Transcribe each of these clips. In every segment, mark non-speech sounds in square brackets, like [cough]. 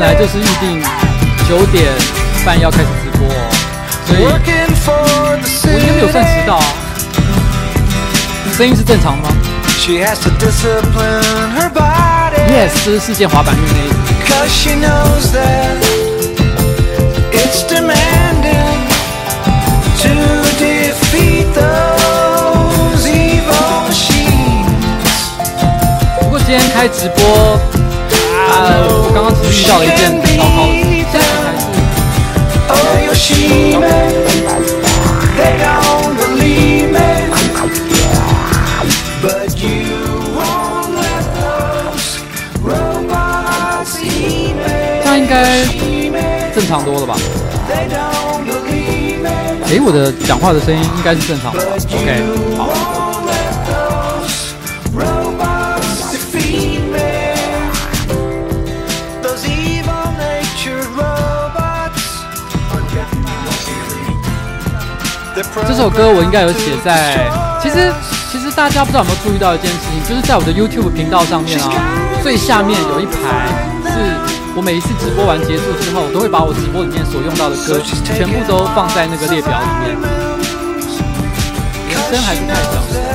本来就是预定九点半要开始直播哦，所以我应该没有算迟到啊。声音是正常的吗？She has to discipline her body. Yes，这是世界滑板日.不过今天开直播啊，我刚刚只是遇到了一件糟糕的事情这样应该正常多了吧？哎，我的讲话的声音应该是正常的吧？OK，好。这首歌我应该有写在，其实其实大家不知道有没有注意到一件事情，就是在我的 YouTube 频道上面啊，最下面有一排是我每一次直播完结束之后，我都会把我直播里面所用到的歌曲全部都放在那个列表里面。人生还是太小。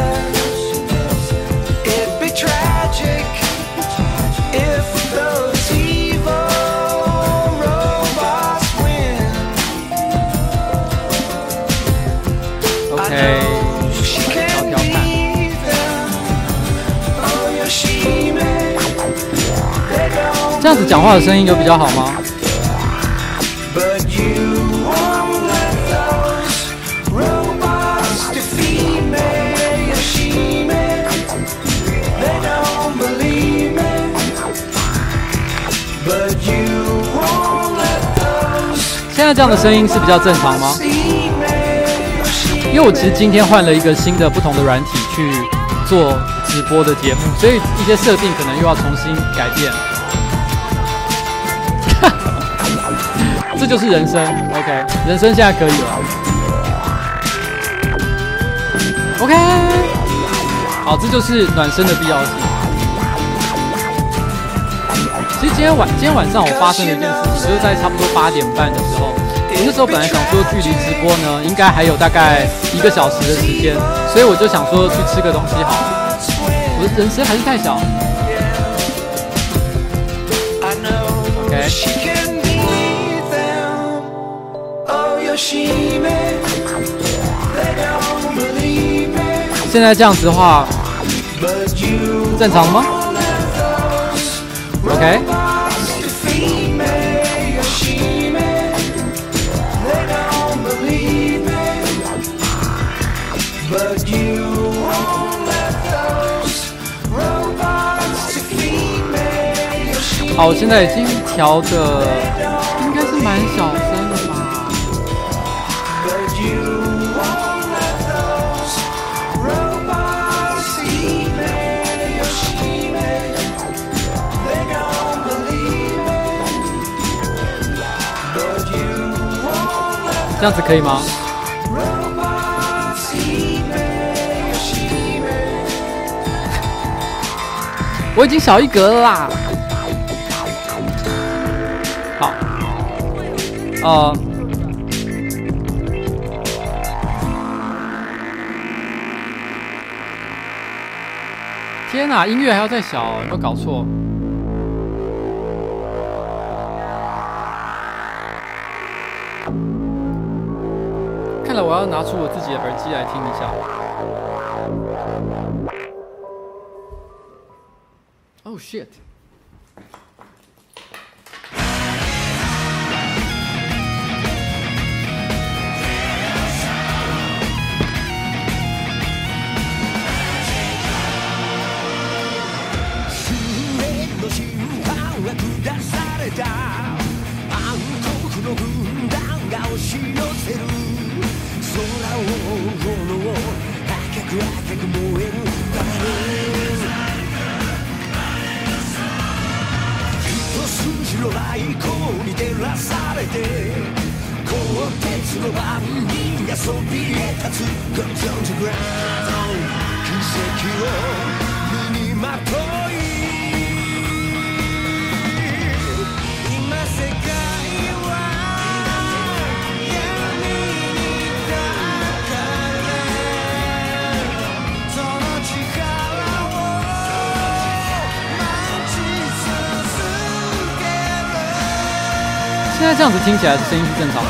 讲话的声音有比较好吗？现在这样的声音是比较正常吗？因为我其实今天换了一个新的不同的软体去做直播的节目，所以一些设定可能又要重新改变。这就是人生，OK，人生现在可以了，OK，好，这就是暖身的必要性。其实今天晚今天晚上我发生了一件事情，就是在差不多八点半的时候，我那时候本来想说距离直播呢应该还有大概一个小时的时间，所以我就想说去吃个东西好了。我的人生还是太小，OK。现在这样子的话，正常吗？OK。好，我现在已经调的，应该是蛮小。这样子可以吗？我已经小一格了啦。好，呃，天哪，音乐还要再小，有没有搞错？己的耳机来听一下。Oh shit！听起来声音是正常的？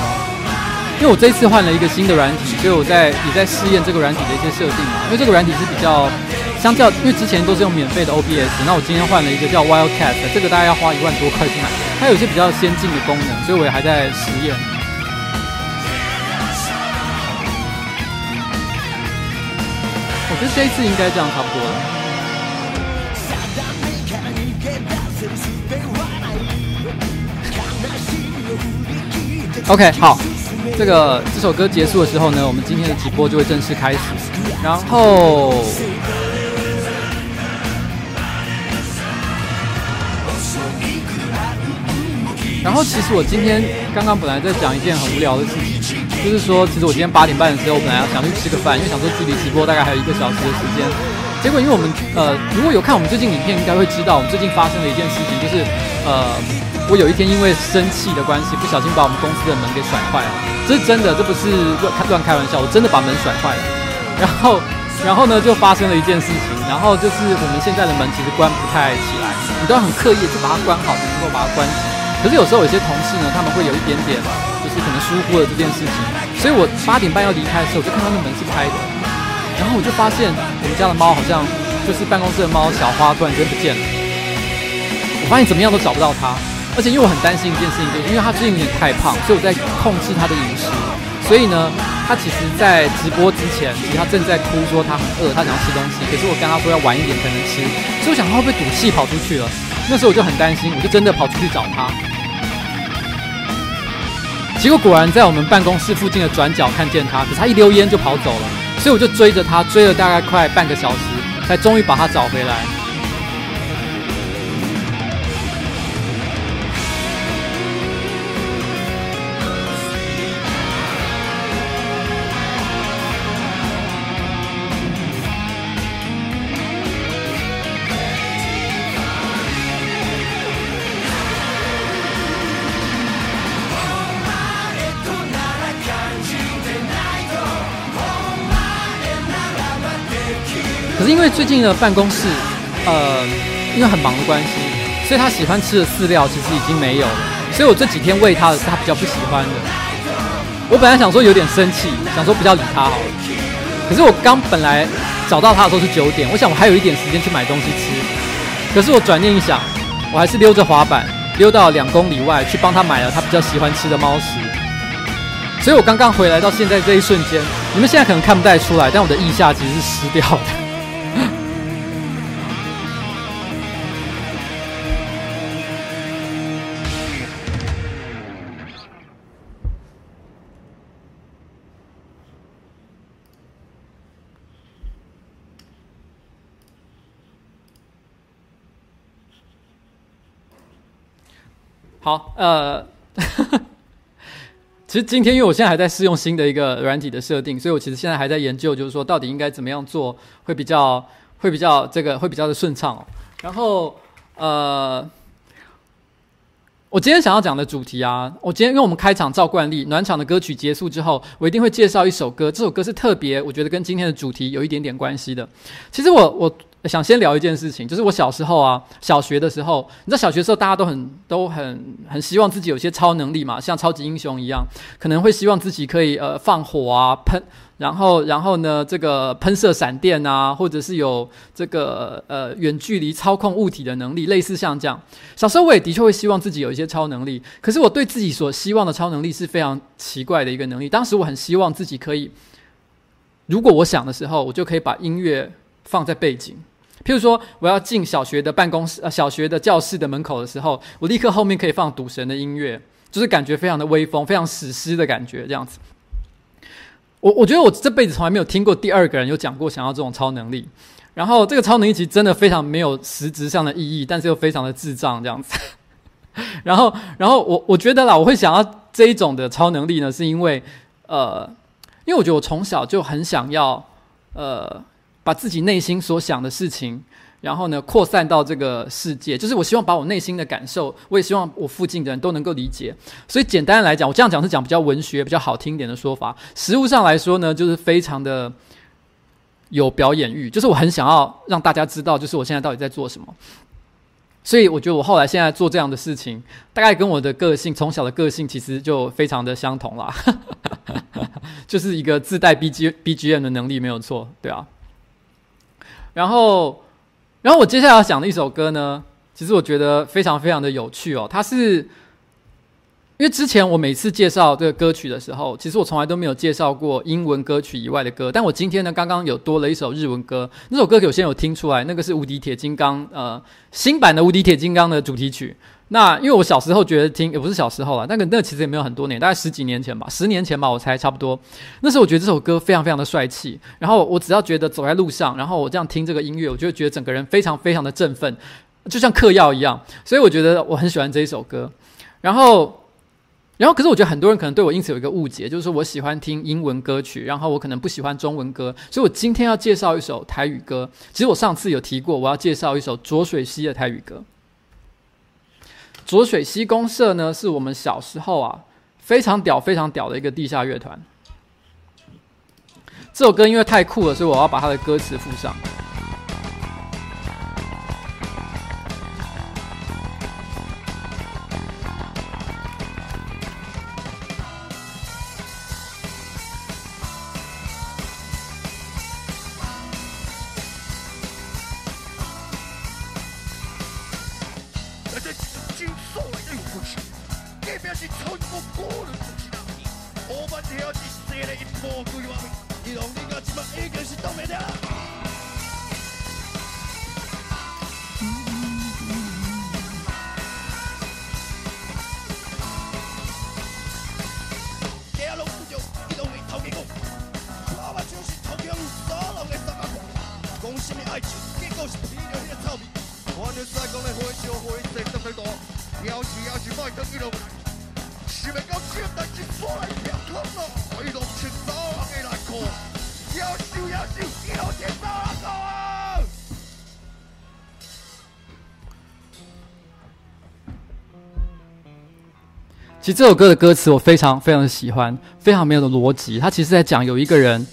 因为我这次换了一个新的软体，所以我在也在试验这个软体的一些设定嘛。因为这个软体是比较相较，因为之前都是用免费的 OBS，那我今天换了一个叫 Wildcat，这个大概要花一万多块去买，它有一些比较先进的功能，所以我也还在实验。我觉得这一次应该这样差不多了。OK，好，这个这首歌结束的时候呢，我们今天的直播就会正式开始。然后，然后其实我今天刚刚本来在讲一件很无聊的事情，就是说，其实我今天八点半的时候，我本来想去吃个饭，因为想说距离直播大概还有一个小时的时间。结果因为我们呃，如果有看我们最近影片，应该会知道我们最近发生的一件事情，就是呃。我有一天因为生气的关系，不小心把我们公司的门给甩坏了。这是真的，这不是乱开乱开玩笑，我真的把门甩坏了。然后，然后呢，就发生了一件事情。然后就是我们现在的门其实关不太起来，你都要很刻意的去把它关好，才能够把它关起。可是有时候有些同事呢，他们会有一点点，就是可能疏忽了这件事情。所以我八点半要离开的时候，我就看到那门是开的。然后我就发现我们家的猫好像就是办公室的猫小花突然间不见了。我发现怎么样都找不到它。而且因为我很担心一件事情，就是因为他最近有点太胖，所以我在控制他的饮食。所以呢，他其实，在直播之前，其实他正在哭，说他很饿，他想要吃东西。可是我跟他说要晚一点才能吃，所以我想他会不会赌气跑出去了？那时候我就很担心，我就真的跑出去找他。结果果然在我们办公室附近的转角看见他，可是他一溜烟就跑走了。所以我就追着他，追了大概快半个小时，才终于把他找回来。是因为最近的办公室，呃，因为很忙的关系，所以他喜欢吃的饲料其实已经没有了。所以我这几天喂他的是他比较不喜欢的。我本来想说有点生气，想说不要理他好了。可是我刚本来找到他的时候是九点，我想我还有一点时间去买东西吃。可是我转念一想，我还是溜着滑板溜到两公里外去帮他买了他比较喜欢吃的猫食。所以我刚刚回来到现在这一瞬间，你们现在可能看不太出来，但我的腋下其实是湿掉的。好，呃，[laughs] 其实今天因为我现在还在试用新的一个软体的设定，所以我其实现在还在研究，就是说到底应该怎么样做会比较会比较这个会比较的顺畅哦。然后，呃，我今天想要讲的主题啊，我今天因为我们开场照惯例，暖场的歌曲结束之后，我一定会介绍一首歌，这首歌是特别，我觉得跟今天的主题有一点点关系的。其实我我。想先聊一件事情，就是我小时候啊，小学的时候，你知道小学时候大家都很都很很希望自己有些超能力嘛，像超级英雄一样，可能会希望自己可以呃放火啊喷，然后然后呢这个喷射闪电啊，或者是有这个呃远距离操控物体的能力，类似像这样。小时候我也的确会希望自己有一些超能力，可是我对自己所希望的超能力是非常奇怪的一个能力。当时我很希望自己可以，如果我想的时候，我就可以把音乐放在背景。譬如说，我要进小学的办公室，呃，小学的教室的门口的时候，我立刻后面可以放赌神的音乐，就是感觉非常的威风，非常史诗的感觉，这样子。我我觉得我这辈子从来没有听过第二个人有讲过想要这种超能力。然后这个超能力其实真的非常没有实质上的意义，但是又非常的智障这样子。[laughs] 然后，然后我我觉得啦，我会想要这一种的超能力呢，是因为呃，因为我觉得我从小就很想要呃。把自己内心所想的事情，然后呢，扩散到这个世界，就是我希望把我内心的感受，我也希望我附近的人都能够理解。所以简单来讲，我这样讲是讲比较文学、比较好听一点的说法。实物上来说呢，就是非常的有表演欲，就是我很想要让大家知道，就是我现在到底在做什么。所以我觉得我后来现在做这样的事情，大概跟我的个性从小的个性其实就非常的相同啦，[laughs] 就是一个自带 B G B G M 的能力没有错，对啊。然后，然后我接下来要讲的一首歌呢，其实我觉得非常非常的有趣哦，它是。因为之前我每次介绍这个歌曲的时候，其实我从来都没有介绍过英文歌曲以外的歌。但我今天呢，刚刚有多了一首日文歌。那首歌有些有听出来，那个是《无敌铁金刚》呃新版的《无敌铁金刚》的主题曲。那因为我小时候觉得听，也不是小时候了，那个那个其实也没有很多年，大概十几年前吧，十年前吧，我猜差不多。那时候我觉得这首歌非常非常的帅气。然后我只要觉得走在路上，然后我这样听这个音乐，我就觉得整个人非常非常的振奋，就像嗑药一样。所以我觉得我很喜欢这一首歌。然后。然后，可是我觉得很多人可能对我因此有一个误解，就是说我喜欢听英文歌曲，然后我可能不喜欢中文歌，所以我今天要介绍一首台语歌。其实我上次有提过，我要介绍一首浊水溪的台语歌。浊水溪公社呢，是我们小时候啊非常屌、非常屌的一个地下乐团。这首歌因为太酷了，所以我要把它的歌词附上。这首歌的歌词我非常非常的喜欢，非常没有的逻辑。他其实在讲有一个人，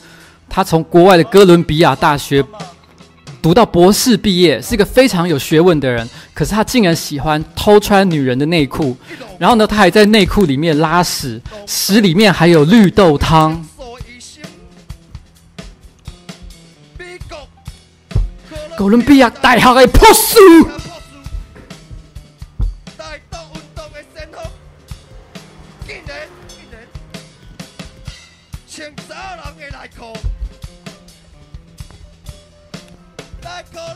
他从国外的哥伦比亚大学读到博士毕业，是一个非常有学问的人。可是他竟然喜欢偷穿女人的内裤，[laughs] 然后呢，他还在内裤里面拉屎，屎里面还有绿豆汤。哥伦比亚大学的博士。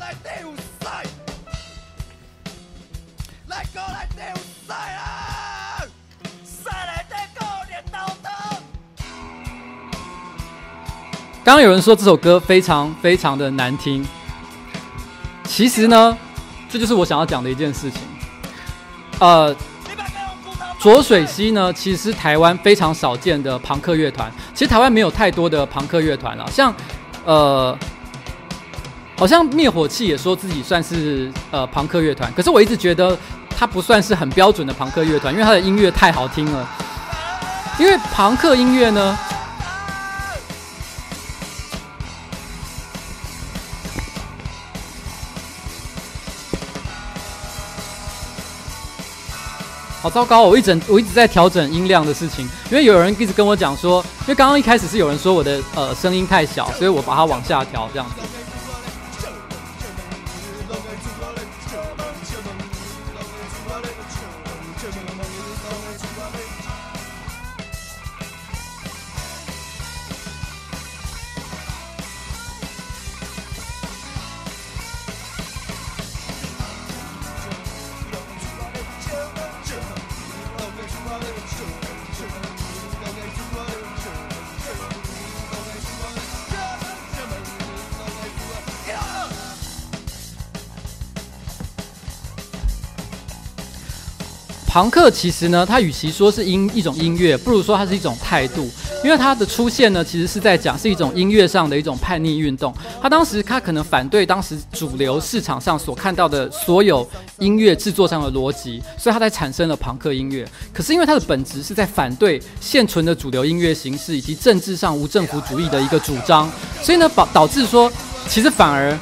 刚刚有人说这首歌非常非常的难听，其实呢，这就是我想要讲的一件事情。呃，浊水溪呢，其实是台湾非常少见的朋克乐团。其实台湾没有太多的朋克乐团了，像呃，好像灭火器也说自己算是呃庞克乐团，可是我一直觉得它不算是很标准的庞克乐团，因为它的音乐太好听了。因为庞克音乐呢。好糟糕！我一整我一直在调整音量的事情，因为有人一直跟我讲说，因为刚刚一开始是有人说我的呃声音太小，所以我把它往下调这样子。庞克其实呢，它与其说是音一种音乐，不如说它是一种态度。因为它的出现呢，其实是在讲是一种音乐上的一种叛逆运动。他当时他可能反对当时主流市场上所看到的所有音乐制作上的逻辑，所以他才产生了庞克音乐。可是因为它的本质是在反对现存的主流音乐形式以及政治上无政府主义的一个主张，所以呢导导致说，其实反而。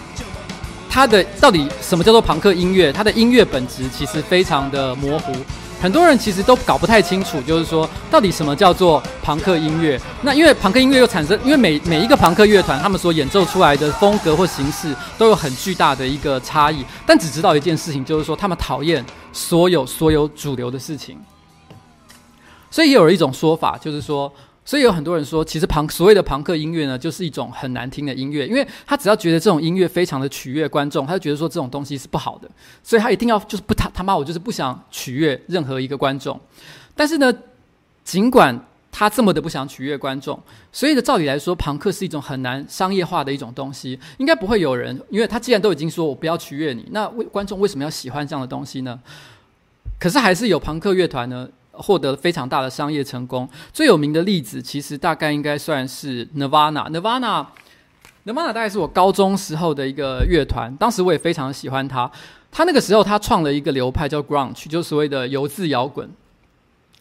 它的到底什么叫做朋克音乐？它的音乐本质其实非常的模糊。很多人其实都搞不太清楚，就是说到底什么叫做朋克音乐？那因为朋克音乐又产生，因为每每一个朋克乐团，他们所演奏出来的风格或形式都有很巨大的一个差异。但只知道一件事情，就是说他们讨厌所有所有主流的事情。所以也有一种说法，就是说。所以有很多人说，其实朋所谓的朋克音乐呢，就是一种很难听的音乐，因为他只要觉得这种音乐非常的取悦观众，他就觉得说这种东西是不好的，所以他一定要就是不他他妈我就是不想取悦任何一个观众。但是呢，尽管他这么的不想取悦观众，所以的照理来说，朋克是一种很难商业化的一种东西，应该不会有人，因为他既然都已经说我不要取悦你，那为观众为什么要喜欢这样的东西呢？可是还是有朋克乐团呢。获得了非常大的商业成功，最有名的例子其实大概应该算是 Nirvana。Nirvana，Nirvana 大概是我高中时候的一个乐团，当时我也非常喜欢他。他那个时候他创了一个流派叫 Grunge，就是所谓的油渍摇滚。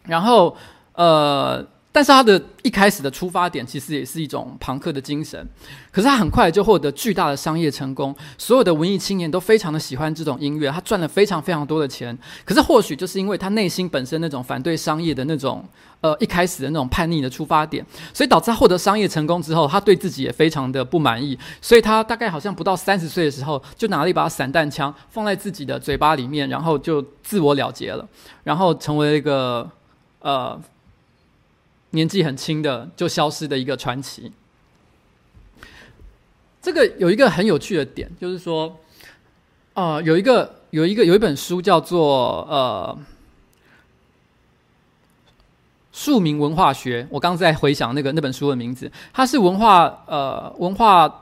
然后，呃。但是他的一开始的出发点其实也是一种朋克的精神，可是他很快就获得巨大的商业成功，所有的文艺青年都非常的喜欢这种音乐，他赚了非常非常多的钱。可是或许就是因为他内心本身那种反对商业的那种，呃，一开始的那种叛逆的出发点，所以导致他获得商业成功之后，他对自己也非常的不满意，所以他大概好像不到三十岁的时候，就拿了一把散弹枪放在自己的嘴巴里面，然后就自我了结了，然后成为一个呃。年纪很轻的就消失的一个传奇。这个有一个很有趣的点，就是说，呃，有一个有一个有一本书叫做呃《庶民文化学》，我刚刚在回想那个那本书的名字，它是文化呃文化。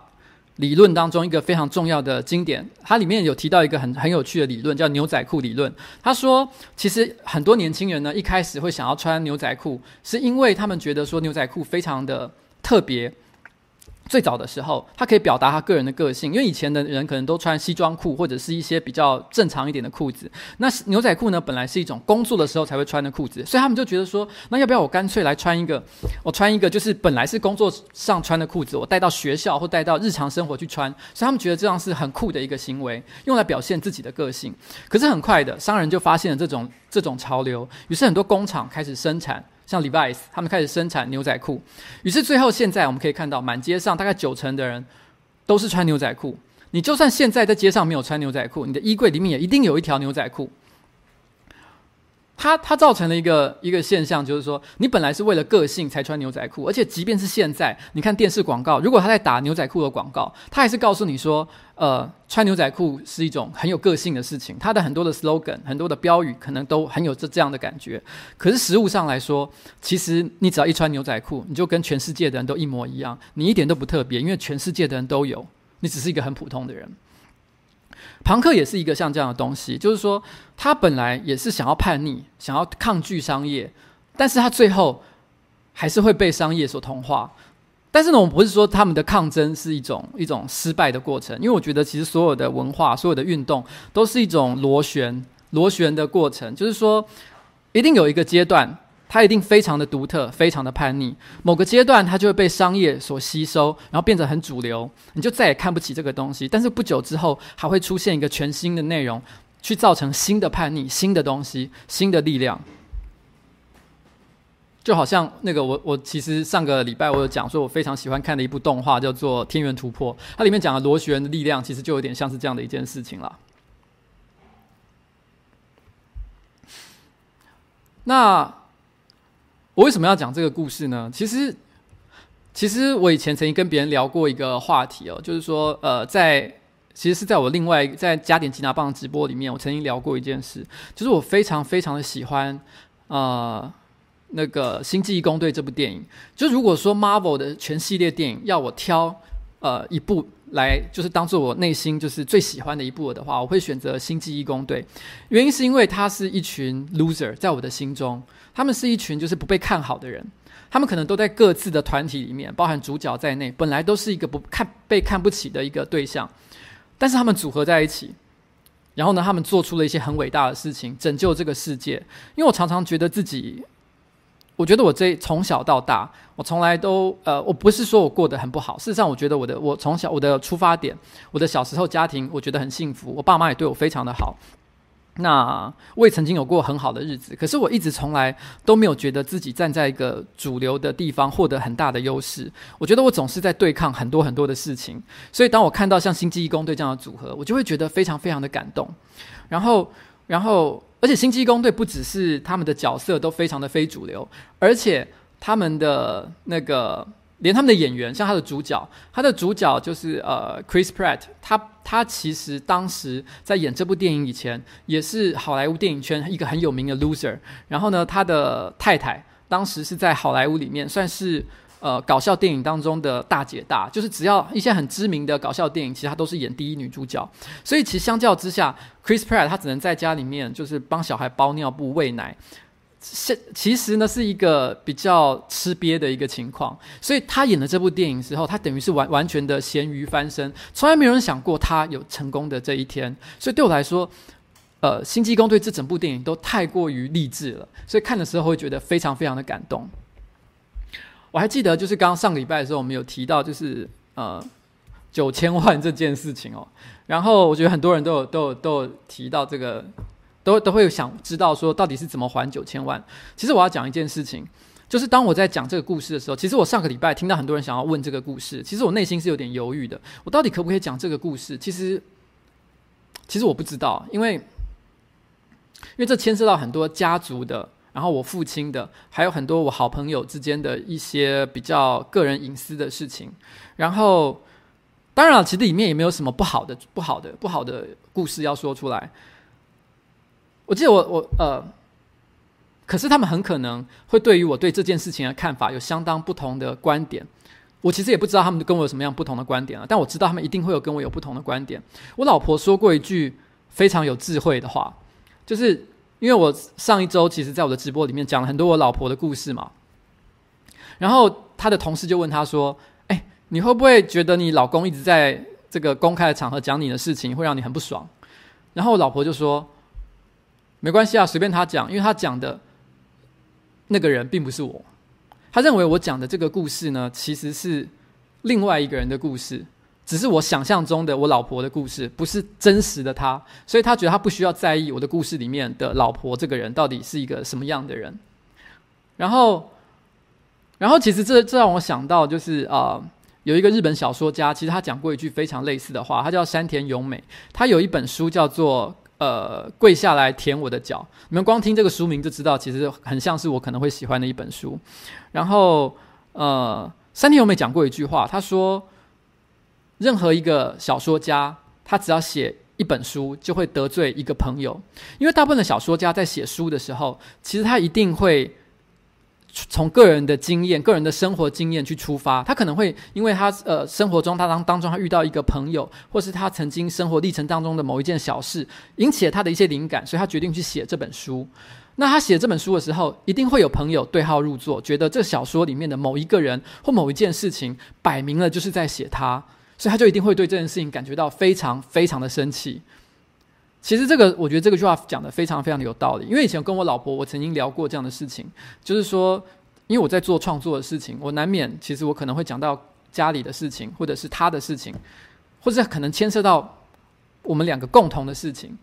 理论当中一个非常重要的经典，它里面有提到一个很很有趣的理论，叫牛仔裤理论。他说，其实很多年轻人呢，一开始会想要穿牛仔裤，是因为他们觉得说牛仔裤非常的特别。最早的时候，他可以表达他个人的个性，因为以前的人可能都穿西装裤或者是一些比较正常一点的裤子。那牛仔裤呢，本来是一种工作的时候才会穿的裤子，所以他们就觉得说，那要不要我干脆来穿一个，我穿一个就是本来是工作上穿的裤子，我带到学校或带到日常生活去穿，所以他们觉得这样是很酷的一个行为，用来表现自己的个性。可是很快的，商人就发现了这种这种潮流，于是很多工厂开始生产。像 Levi's，他们开始生产牛仔裤，于是最后现在我们可以看到，满街上大概九成的人都是穿牛仔裤。你就算现在在街上没有穿牛仔裤，你的衣柜里面也一定有一条牛仔裤。它它造成了一个一个现象，就是说，你本来是为了个性才穿牛仔裤，而且即便是现在，你看电视广告，如果他在打牛仔裤的广告，他还是告诉你说，呃，穿牛仔裤是一种很有个性的事情。他的很多的 slogan、很多的标语，可能都很有这这样的感觉。可是实物上来说，其实你只要一穿牛仔裤，你就跟全世界的人都一模一样，你一点都不特别，因为全世界的人都有，你只是一个很普通的人。朋克也是一个像这样的东西，就是说，他本来也是想要叛逆，想要抗拒商业，但是他最后还是会被商业所同化。但是呢，我们不是说他们的抗争是一种 [laughs] 一种失败的过程，因为我觉得其实所有的文化、所有的运动都是一种螺旋、螺旋的过程，就是说，一定有一个阶段。它一定非常的独特，非常的叛逆。某个阶段，它就会被商业所吸收，然后变得很主流，你就再也看不起这个东西。但是不久之后，还会出现一个全新的内容，去造成新的叛逆、新的东西、新的力量。就好像那个我，我其实上个礼拜我有讲说，我非常喜欢看的一部动画叫做《天元突破》，它里面讲的螺旋的力量，其实就有点像是这样的一件事情了。那。我为什么要讲这个故事呢？其实，其实我以前曾经跟别人聊过一个话题哦，就是说，呃，在其实是在我另外在加点吉拿棒直播里面，我曾经聊过一件事，就是我非常非常的喜欢，呃，那个《星际异攻队》这部电影。就如果说 Marvel 的全系列电影要我挑，呃，一部来就是当做我内心就是最喜欢的一部的话，我会选择《星际异攻队》，原因是因为它是一群 loser，在我的心中。他们是一群就是不被看好的人，他们可能都在各自的团体里面，包含主角在内，本来都是一个不看被看不起的一个对象，但是他们组合在一起，然后呢，他们做出了一些很伟大的事情，拯救这个世界。因为我常常觉得自己我觉得我这从小到大，我从来都呃，我不是说我过得很不好。事实上，我觉得我的我从小我的出发点，我的小时候家庭，我觉得很幸福。我爸妈也对我非常的好。那我也曾经有过很好的日子，可是我一直从来都没有觉得自己站在一个主流的地方获得很大的优势。我觉得我总是在对抗很多很多的事情。所以当我看到像星际异攻队这样的组合，我就会觉得非常非常的感动。然后，然后。而且星际异攻队不只是他们的角色都非常的非主流，而且他们的那个连他们的演员，像他的主角，他的主角就是呃 Chris Pratt，他他其实当时在演这部电影以前，也是好莱坞电影圈一个很有名的 loser。然后呢，他的太太当时是在好莱坞里面算是。呃，搞笑电影当中的大姐大，就是只要一些很知名的搞笑电影，其实她都是演第一女主角。所以其实相较之下，Chris Pratt 他只能在家里面就是帮小孩包尿布、喂奶，其实呢是一个比较吃瘪的一个情况。所以他演了这部电影之后，他等于是完完全的咸鱼翻身，从来没有人想过他有成功的这一天。所以对我来说，呃，《星际异攻队》这整部电影都太过于励志了，所以看的时候会觉得非常非常的感动。我还记得，就是刚刚上个礼拜的时候，我们有提到，就是呃九千万这件事情哦。然后我觉得很多人都有都有都有提到这个，都都会想知道说到底是怎么还九千万。其实我要讲一件事情，就是当我在讲这个故事的时候，其实我上个礼拜听到很多人想要问这个故事，其实我内心是有点犹豫的。我到底可不可以讲这个故事？其实其实我不知道，因为因为这牵涉到很多家族的。然后我父亲的，还有很多我好朋友之间的一些比较个人隐私的事情。然后，当然了，其实里面也没有什么不好的、不好的、不好的故事要说出来。我记得我我呃，可是他们很可能会对于我对这件事情的看法有相当不同的观点。我其实也不知道他们跟我有什么样不同的观点啊，但我知道他们一定会有跟我有不同的观点。我老婆说过一句非常有智慧的话，就是。因为我上一周其实在我的直播里面讲了很多我老婆的故事嘛，然后他的同事就问他说：“哎，你会不会觉得你老公一直在这个公开的场合讲你的事情，会让你很不爽？”然后我老婆就说：“没关系啊，随便他讲，因为他讲的那个人并不是我，他认为我讲的这个故事呢，其实是另外一个人的故事。”只是我想象中的我老婆的故事，不是真实的她，所以他觉得他不需要在意我的故事里面的老婆这个人到底是一个什么样的人。然后，然后其实这这让我想到，就是啊、有一个日本小说家，其实他讲过一句非常类似的话，他叫山田勇美，他有一本书叫做呃“跪下来舔我的脚”，你们光听这个书名就知道，其实很像是我可能会喜欢的一本书。然后，呃，山田勇美讲过一句话，他说。任何一个小说家，他只要写一本书，就会得罪一个朋友。因为大部分的小说家在写书的时候，其实他一定会从个人的经验、个人的生活经验去出发。他可能会因为他呃生活中他当当中他遇到一个朋友，或是他曾经生活历程当中的某一件小事，引起他的一些灵感，所以他决定去写这本书。那他写这本书的时候，一定会有朋友对号入座，觉得这小说里面的某一个人或某一件事情，摆明了就是在写他。所以他就一定会对这件事情感觉到非常非常的生气。其实这个，我觉得这个句话讲的非常非常的有道理。因为以前跟我老婆，我曾经聊过这样的事情，就是说，因为我在做创作的事情，我难免其实我可能会讲到家里的事情，或者是他的事情，或者可能牵涉到我们两个共同的事情。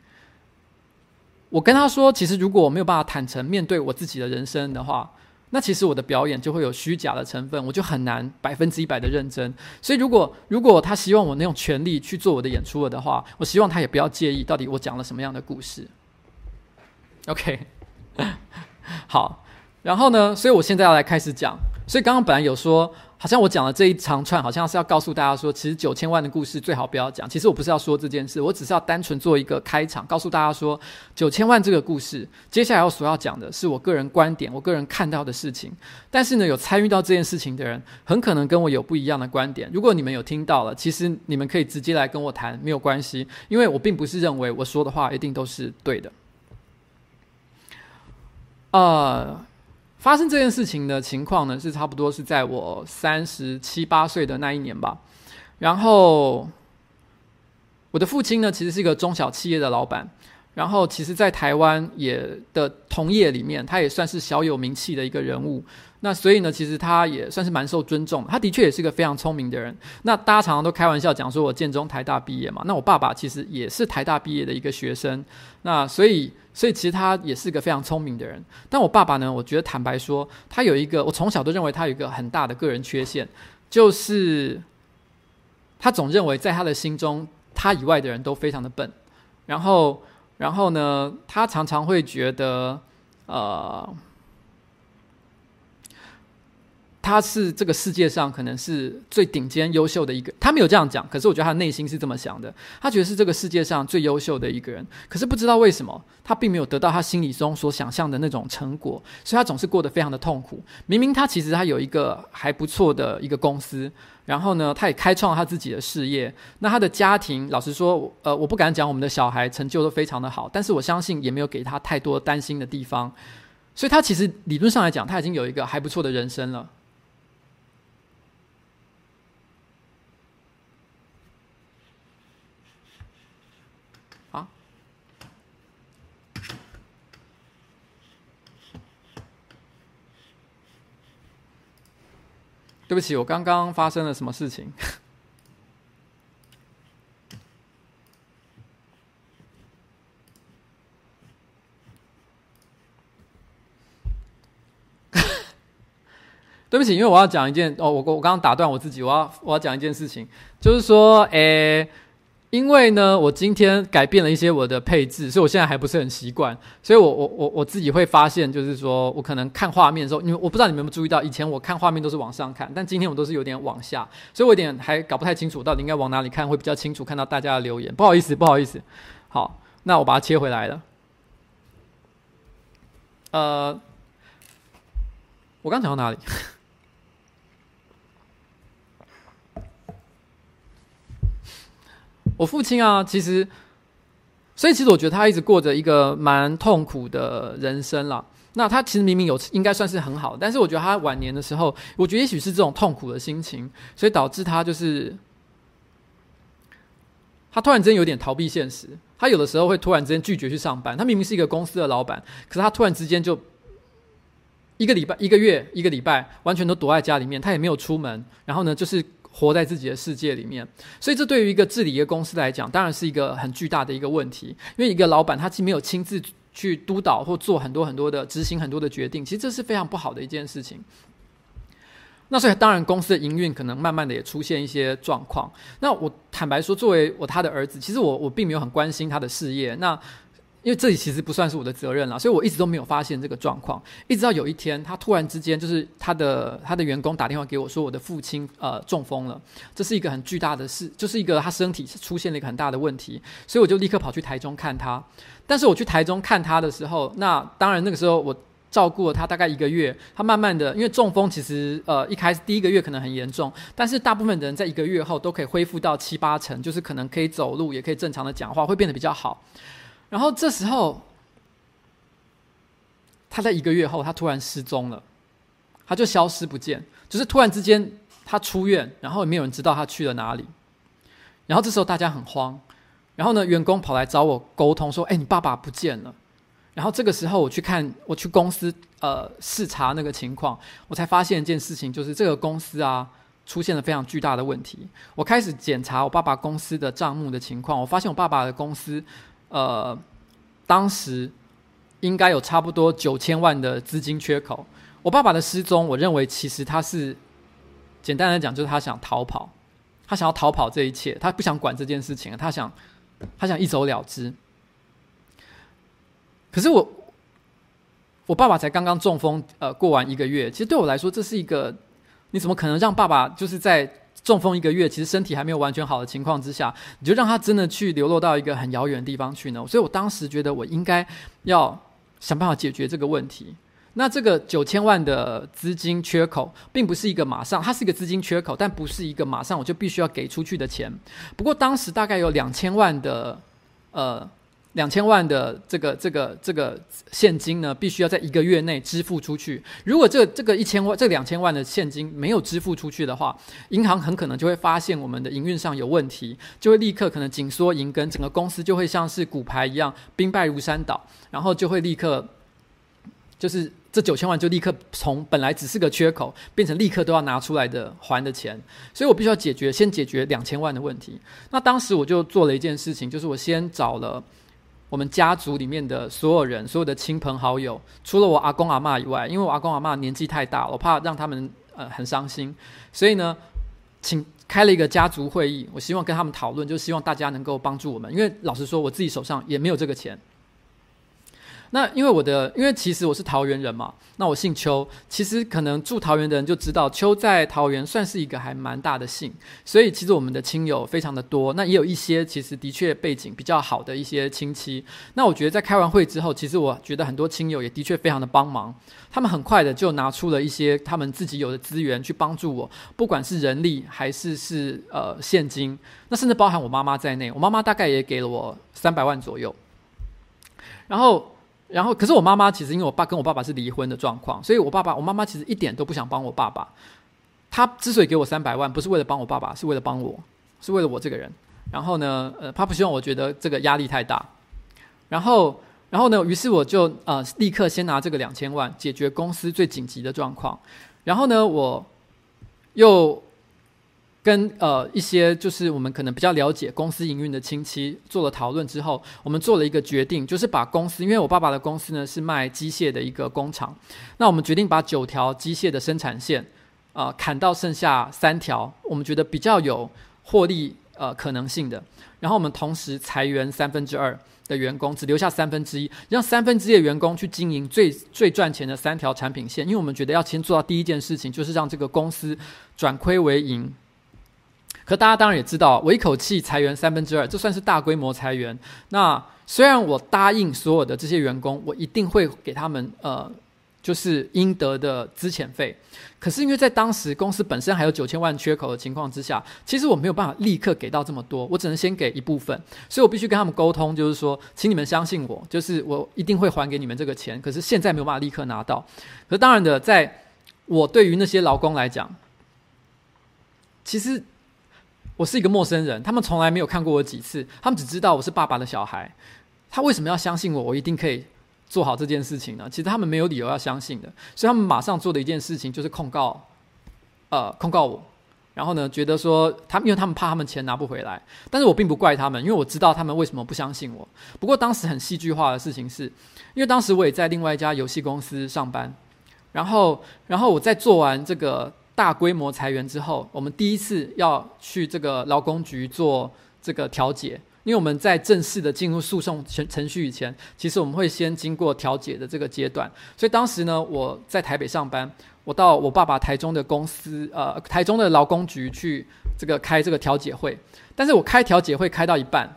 我跟他说，其实如果我没有办法坦诚面对我自己的人生的话，那其实我的表演就会有虚假的成分，我就很难百分之一百的认真。所以如果如果他希望我能用全力去做我的演出了的话，我希望他也不要介意到底我讲了什么样的故事。OK，[laughs] 好，然后呢，所以我现在要来开始讲。所以刚刚本来有说。好像我讲了这一长串，好像是要告诉大家说，其实九千万的故事最好不要讲。其实我不是要说这件事，我只是要单纯做一个开场，告诉大家说，九千万这个故事，接下来我所要讲的是我个人观点，我个人看到的事情。但是呢，有参与到这件事情的人，很可能跟我有不一样的观点。如果你们有听到了，其实你们可以直接来跟我谈，没有关系，因为我并不是认为我说的话一定都是对的。呃。发生这件事情的情况呢，是差不多是在我三十七八岁的那一年吧。然后，我的父亲呢，其实是一个中小企业的老板。然后其实在台湾也的同业里面，他也算是小有名气的一个人物。那所以呢，其实他也算是蛮受尊重。他的确也是个非常聪明的人。那大家常常都开玩笑讲说，我建中台大毕业嘛。那我爸爸其实也是台大毕业的一个学生。那所以，所以其实他也是个非常聪明的人。但我爸爸呢，我觉得坦白说，他有一个，我从小都认为他有一个很大的个人缺陷，就是他总认为在他的心中，他以外的人都非常的笨。然后，然后呢，他常常会觉得，呃。他是这个世界上可能是最顶尖优秀的一个，他没有这样讲，可是我觉得他内心是这么想的。他觉得是这个世界上最优秀的一个人，可是不知道为什么，他并没有得到他心里中所想象的那种成果，所以他总是过得非常的痛苦。明明他其实他有一个还不错的一个公司，然后呢，他也开创了他自己的事业。那他的家庭，老实说，呃，我不敢讲我们的小孩成就都非常的好，但是我相信也没有给他太多担心的地方，所以他其实理论上来讲，他已经有一个还不错的人生了。对不起，我刚刚发生了什么事情？[laughs] 对不起，因为我要讲一件哦，我我刚刚打断我自己，我要我要讲一件事情，就是说，诶。因为呢，我今天改变了一些我的配置，所以我现在还不是很习惯。所以我我我我自己会发现，就是说我可能看画面的时候，因为我不知道你们有没有注意到，以前我看画面都是往上看，但今天我都是有点往下，所以我有点还搞不太清楚，到底应该往哪里看会比较清楚，看到大家的留言。不好意思，不好意思。好，那我把它切回来了。呃，我刚讲到哪里？我父亲啊，其实，所以其实我觉得他一直过着一个蛮痛苦的人生啦。那他其实明明有应该算是很好，但是我觉得他晚年的时候，我觉得也许是这种痛苦的心情，所以导致他就是他突然间有点逃避现实。他有的时候会突然之间拒绝去上班。他明明是一个公司的老板，可是他突然之间就一个礼拜、一个月、一个礼拜，完全都躲在家里面，他也没有出门。然后呢，就是。活在自己的世界里面，所以这对于一个治理一个公司来讲，当然是一个很巨大的一个问题。因为一个老板他既没有亲自去督导或做很多很多的执行很多的决定，其实这是非常不好的一件事情。那所以当然公司的营运可能慢慢的也出现一些状况。那我坦白说，作为我他的儿子，其实我我并没有很关心他的事业。那因为这里其实不算是我的责任了，所以我一直都没有发现这个状况。一直到有一天，他突然之间就是他的他的员工打电话给我说，我的父亲呃中风了，这是一个很巨大的事，就是一个他身体出现了一个很大的问题，所以我就立刻跑去台中看他。但是我去台中看他的时候，那当然那个时候我照顾了他大概一个月，他慢慢的因为中风其实呃一开始第一个月可能很严重，但是大部分的人在一个月后都可以恢复到七八成，就是可能可以走路，也可以正常的讲话，会变得比较好。然后这时候，他在一个月后，他突然失踪了，他就消失不见，就是突然之间他出院，然后也没有人知道他去了哪里。然后这时候大家很慌，然后呢，员工跑来找我沟通说：“哎，你爸爸不见了。”然后这个时候我去看，我去公司呃视察那个情况，我才发现一件事情，就是这个公司啊出现了非常巨大的问题。我开始检查我爸爸公司的账目的情况，我发现我爸爸的公司。呃，当时应该有差不多九千万的资金缺口。我爸爸的失踪，我认为其实他是简单来讲，就是他想逃跑，他想要逃跑这一切，他不想管这件事情，他想他想一走了之。可是我我爸爸才刚刚中风，呃，过完一个月，其实对我来说，这是一个你怎么可能让爸爸就是在。中风一个月，其实身体还没有完全好的情况之下，你就让他真的去流落到一个很遥远的地方去呢？所以我当时觉得我应该要想办法解决这个问题。那这个九千万的资金缺口，并不是一个马上，它是一个资金缺口，但不是一个马上我就必须要给出去的钱。不过当时大概有两千万的呃两千万的这个这个这个现金呢，必须要在一个月内支付出去。如果这这个一千万、这两千万的现金没有支付出去的话，银行很可能就会发现我们的营运上有问题，就会立刻可能紧缩银根，整个公司就会像是骨牌一样兵败如山倒，然后就会立刻就是这九千万就立刻从本来只是个缺口，变成立刻都要拿出来的还的钱。所以我必须要解决，先解决两千万的问题。那当时我就做了一件事情，就是我先找了。我们家族里面的所有人，所有的亲朋好友，除了我阿公阿嬷以外，因为我阿公阿嬷年纪太大，我怕让他们呃很伤心，所以呢，请开了一个家族会议，我希望跟他们讨论，就希望大家能够帮助我们，因为老实说，我自己手上也没有这个钱。那因为我的，因为其实我是桃园人嘛，那我姓邱，其实可能住桃园的人就知道，邱在桃园算是一个还蛮大的姓，所以其实我们的亲友非常的多，那也有一些其实的确背景比较好的一些亲戚。那我觉得在开完会之后，其实我觉得很多亲友也的确非常的帮忙，他们很快的就拿出了一些他们自己有的资源去帮助我，不管是人力还是是呃现金，那甚至包含我妈妈在内，我妈妈大概也给了我三百万左右，然后。然后，可是我妈妈其实因为我爸跟我爸爸是离婚的状况，所以我爸爸、我妈妈其实一点都不想帮我爸爸。他之所以给我三百万，不是为了帮我爸爸，是为了帮我，是为了我这个人。然后呢，呃，他不希望我觉得这个压力太大。然后，然后呢，于是我就呃立刻先拿这个两千万解决公司最紧急的状况。然后呢，我又。跟呃一些就是我们可能比较了解公司营运的亲戚做了讨论之后，我们做了一个决定，就是把公司，因为我爸爸的公司呢是卖机械的一个工厂，那我们决定把九条机械的生产线啊、砍到剩下三条，我们觉得比较有获利呃可能性的，然后我们同时裁员三分之二的员工，只留下三分之一，让三分之一的员工去经营最最赚钱的三条产品线，因为我们觉得要先做到第一件事情，就是让这个公司转亏为盈。可大家当然也知道，我一口气裁员三分之二，这算是大规模裁员。那虽然我答应所有的这些员工，我一定会给他们呃，就是应得的资遣费。可是因为在当时公司本身还有九千万缺口的情况之下，其实我没有办法立刻给到这么多，我只能先给一部分。所以我必须跟他们沟通，就是说，请你们相信我，就是我一定会还给你们这个钱。可是现在没有办法立刻拿到。可是当然的，在我对于那些劳工来讲，其实。我是一个陌生人，他们从来没有看过我几次，他们只知道我是爸爸的小孩。他为什么要相信我？我一定可以做好这件事情呢？其实他们没有理由要相信的，所以他们马上做的一件事情就是控告，呃，控告我。然后呢，觉得说他们，因为他们怕他们钱拿不回来，但是我并不怪他们，因为我知道他们为什么不相信我。不过当时很戏剧化的事情是，因为当时我也在另外一家游戏公司上班，然后，然后我在做完这个。大规模裁员之后，我们第一次要去这个劳工局做这个调解，因为我们在正式的进入诉讼程程序以前，其实我们会先经过调解的这个阶段。所以当时呢，我在台北上班，我到我爸爸台中的公司，呃，台中的劳工局去这个开这个调解会。但是我开调解会开到一半，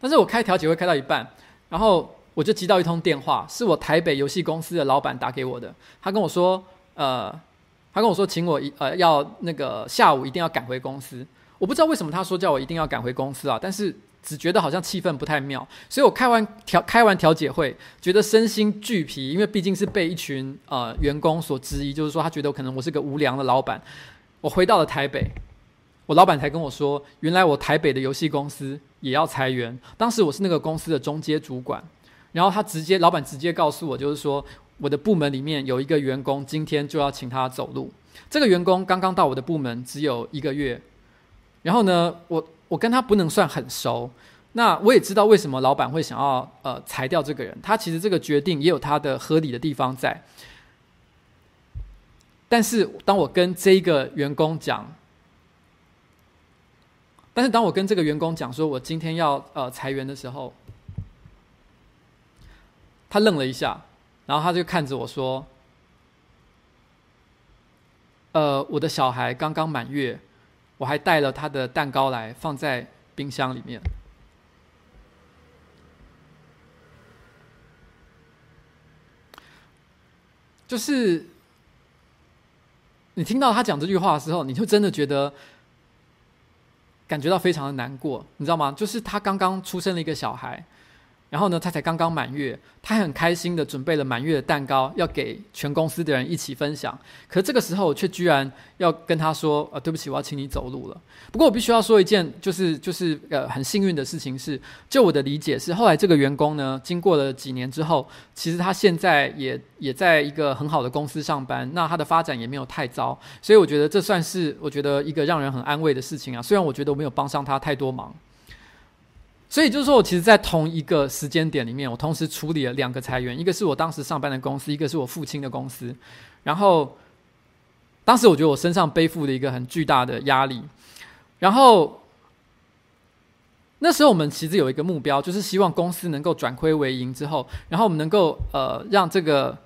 但是我开调解会开到一半，然后我就接到一通电话，是我台北游戏公司的老板打给我的，他跟我说。呃，他跟我说，请我一呃要那个下午一定要赶回公司。我不知道为什么他说叫我一定要赶回公司啊，但是只觉得好像气氛不太妙，所以我开完调开完调解会，觉得身心俱疲，因为毕竟是被一群呃员工所质疑，就是说他觉得可能我是个无良的老板。我回到了台北，我老板才跟我说，原来我台北的游戏公司也要裁员。当时我是那个公司的中阶主管，然后他直接老板直接告诉我，就是说。我的部门里面有一个员工，今天就要请他走路。这个员工刚刚到我的部门只有一个月，然后呢，我我跟他不能算很熟。那我也知道为什么老板会想要呃裁掉这个人，他其实这个决定也有他的合理的地方在。但是当我跟这一个员工讲，但是当我跟这个员工讲说我今天要呃裁员的时候，他愣了一下。然后他就看着我说：“呃，我的小孩刚刚满月，我还带了他的蛋糕来放在冰箱里面。”就是你听到他讲这句话的时候，你就真的觉得感觉到非常的难过，你知道吗？就是他刚刚出生了一个小孩。然后呢，他才刚刚满月，他很开心的准备了满月的蛋糕，要给全公司的人一起分享。可这个时候，却居然要跟他说：“呃，对不起，我要请你走路了。”不过我必须要说一件，就是就是呃很幸运的事情是，就我的理解是，后来这个员工呢，经过了几年之后，其实他现在也也在一个很好的公司上班，那他的发展也没有太糟，所以我觉得这算是我觉得一个让人很安慰的事情啊。虽然我觉得我没有帮上他太多忙。所以就是说，我其实，在同一个时间点里面，我同时处理了两个裁员，一个是我当时上班的公司，一个是我父亲的公司。然后，当时我觉得我身上背负了一个很巨大的压力。然后，那时候我们其实有一个目标，就是希望公司能够转亏为盈之后，然后我们能够呃让这个。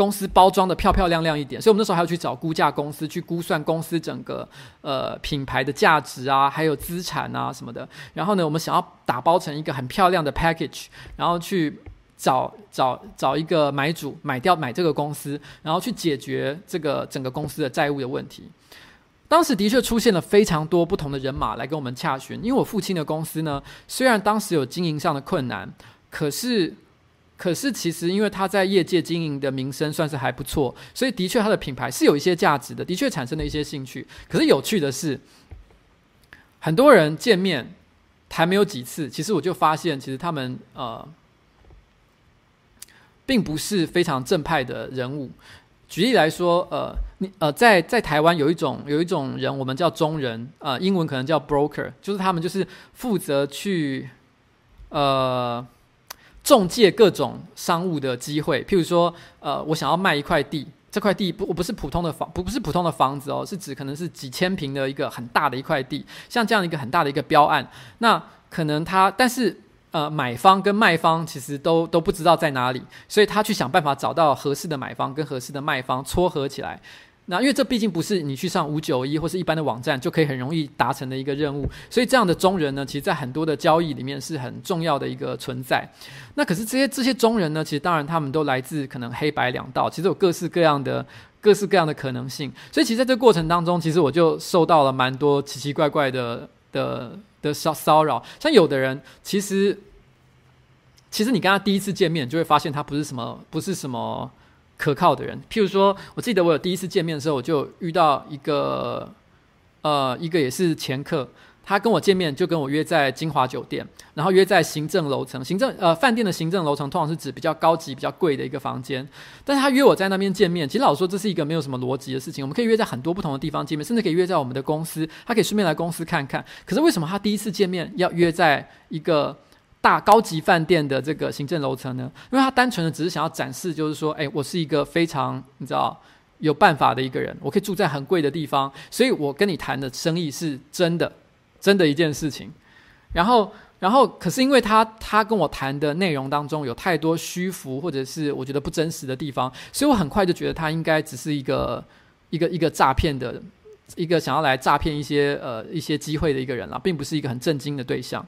公司包装的漂漂亮亮一点，所以我们那时候还要去找估价公司去估算公司整个呃品牌的价值啊，还有资产啊什么的。然后呢，我们想要打包成一个很漂亮的 package，然后去找找找一个买主买掉买这个公司，然后去解决这个整个公司的债务的问题。当时的确出现了非常多不同的人马来跟我们洽询，因为我父亲的公司呢，虽然当时有经营上的困难，可是。可是，其实因为他在业界经营的名声算是还不错，所以的确他的品牌是有一些价值的，的确产生了一些兴趣。可是有趣的是，很多人见面还没有几次，其实我就发现，其实他们呃，并不是非常正派的人物。举例来说，呃，你呃，在在台湾有一种有一种人，我们叫中人，呃，英文可能叫 broker，就是他们就是负责去呃。中介各种商务的机会，譬如说，呃，我想要卖一块地，这块地不，我不是普通的房，不不是普通的房子哦，是指可能是几千平的一个很大的一块地，像这样一个很大的一个标案，那可能他，但是呃，买方跟卖方其实都都不知道在哪里，所以他去想办法找到合适的买方跟合适的卖方撮合起来。那因为这毕竟不是你去上五九一或是一般的网站就可以很容易达成的一个任务，所以这样的中人呢，其实在很多的交易里面是很重要的一个存在。那可是这些这些中人呢，其实当然他们都来自可能黑白两道，其实有各式各样的各式各样的可能性。所以其实在这个过程当中，其实我就受到了蛮多奇奇怪怪的的的骚骚扰。像有的人，其实其实你跟他第一次见面，就会发现他不是什么不是什么。可靠的人，譬如说，我记得我有第一次见面的时候，我就遇到一个，呃，一个也是前客，他跟我见面就跟我约在金华酒店，然后约在行政楼层，行政呃饭店的行政楼层通常是指比较高级、比较贵的一个房间，但是他约我在那边见面，其实老说这是一个没有什么逻辑的事情，我们可以约在很多不同的地方见面，甚至可以约在我们的公司，他可以顺便来公司看看，可是为什么他第一次见面要约在一个？大高级饭店的这个行政楼层呢，因为他单纯的只是想要展示，就是说，哎，我是一个非常你知道有办法的一个人，我可以住在很贵的地方，所以我跟你谈的生意是真的，真的一件事情。然后，然后，可是因为他他跟我谈的内容当中有太多虚浮或者是我觉得不真实的地方，所以我很快就觉得他应该只是一个一个一个诈骗的，一个想要来诈骗一些呃一些机会的一个人啦，并不是一个很正经的对象。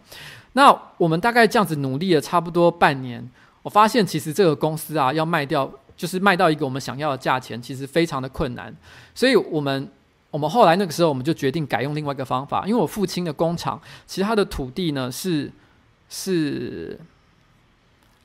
那我们大概这样子努力了差不多半年，我发现其实这个公司啊要卖掉，就是卖到一个我们想要的价钱，其实非常的困难。所以我们我们后来那个时候我们就决定改用另外一个方法，因为我父亲的工厂其实他的土地呢是是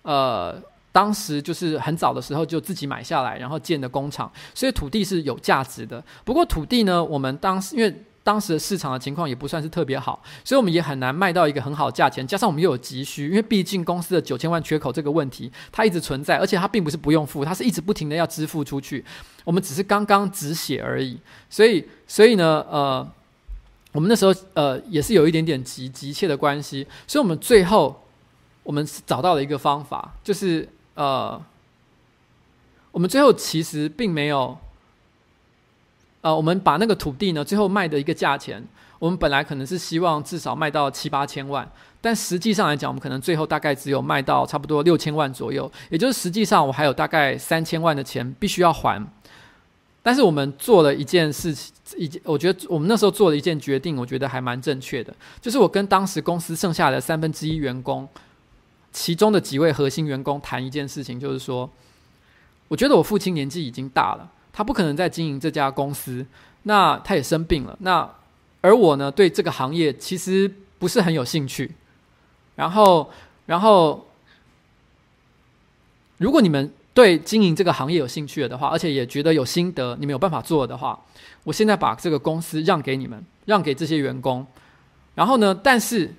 呃当时就是很早的时候就自己买下来，然后建的工厂，所以土地是有价值的。不过土地呢，我们当时因为当时的市场的情况也不算是特别好，所以我们也很难卖到一个很好的价钱。加上我们又有急需，因为毕竟公司的九千万缺口这个问题它一直存在，而且它并不是不用付，它是一直不停的要支付出去。我们只是刚刚止血而已。所以，所以呢，呃，我们那时候呃也是有一点点急急切的关系，所以我们最后我们找到了一个方法，就是呃，我们最后其实并没有。呃，我们把那个土地呢，最后卖的一个价钱，我们本来可能是希望至少卖到七八千万，但实际上来讲，我们可能最后大概只有卖到差不多六千万左右，也就是实际上我还有大概三千万的钱必须要还。但是我们做了一件事情，一我觉得我们那时候做了一件决定，我觉得还蛮正确的，就是我跟当时公司剩下的三分之一员工，其中的几位核心员工谈一件事情，就是说，我觉得我父亲年纪已经大了。他不可能再经营这家公司，那他也生病了。那而我呢，对这个行业其实不是很有兴趣。然后，然后，如果你们对经营这个行业有兴趣了的话，而且也觉得有心得，你们有办法做的话，我现在把这个公司让给你们，让给这些员工。然后呢，但是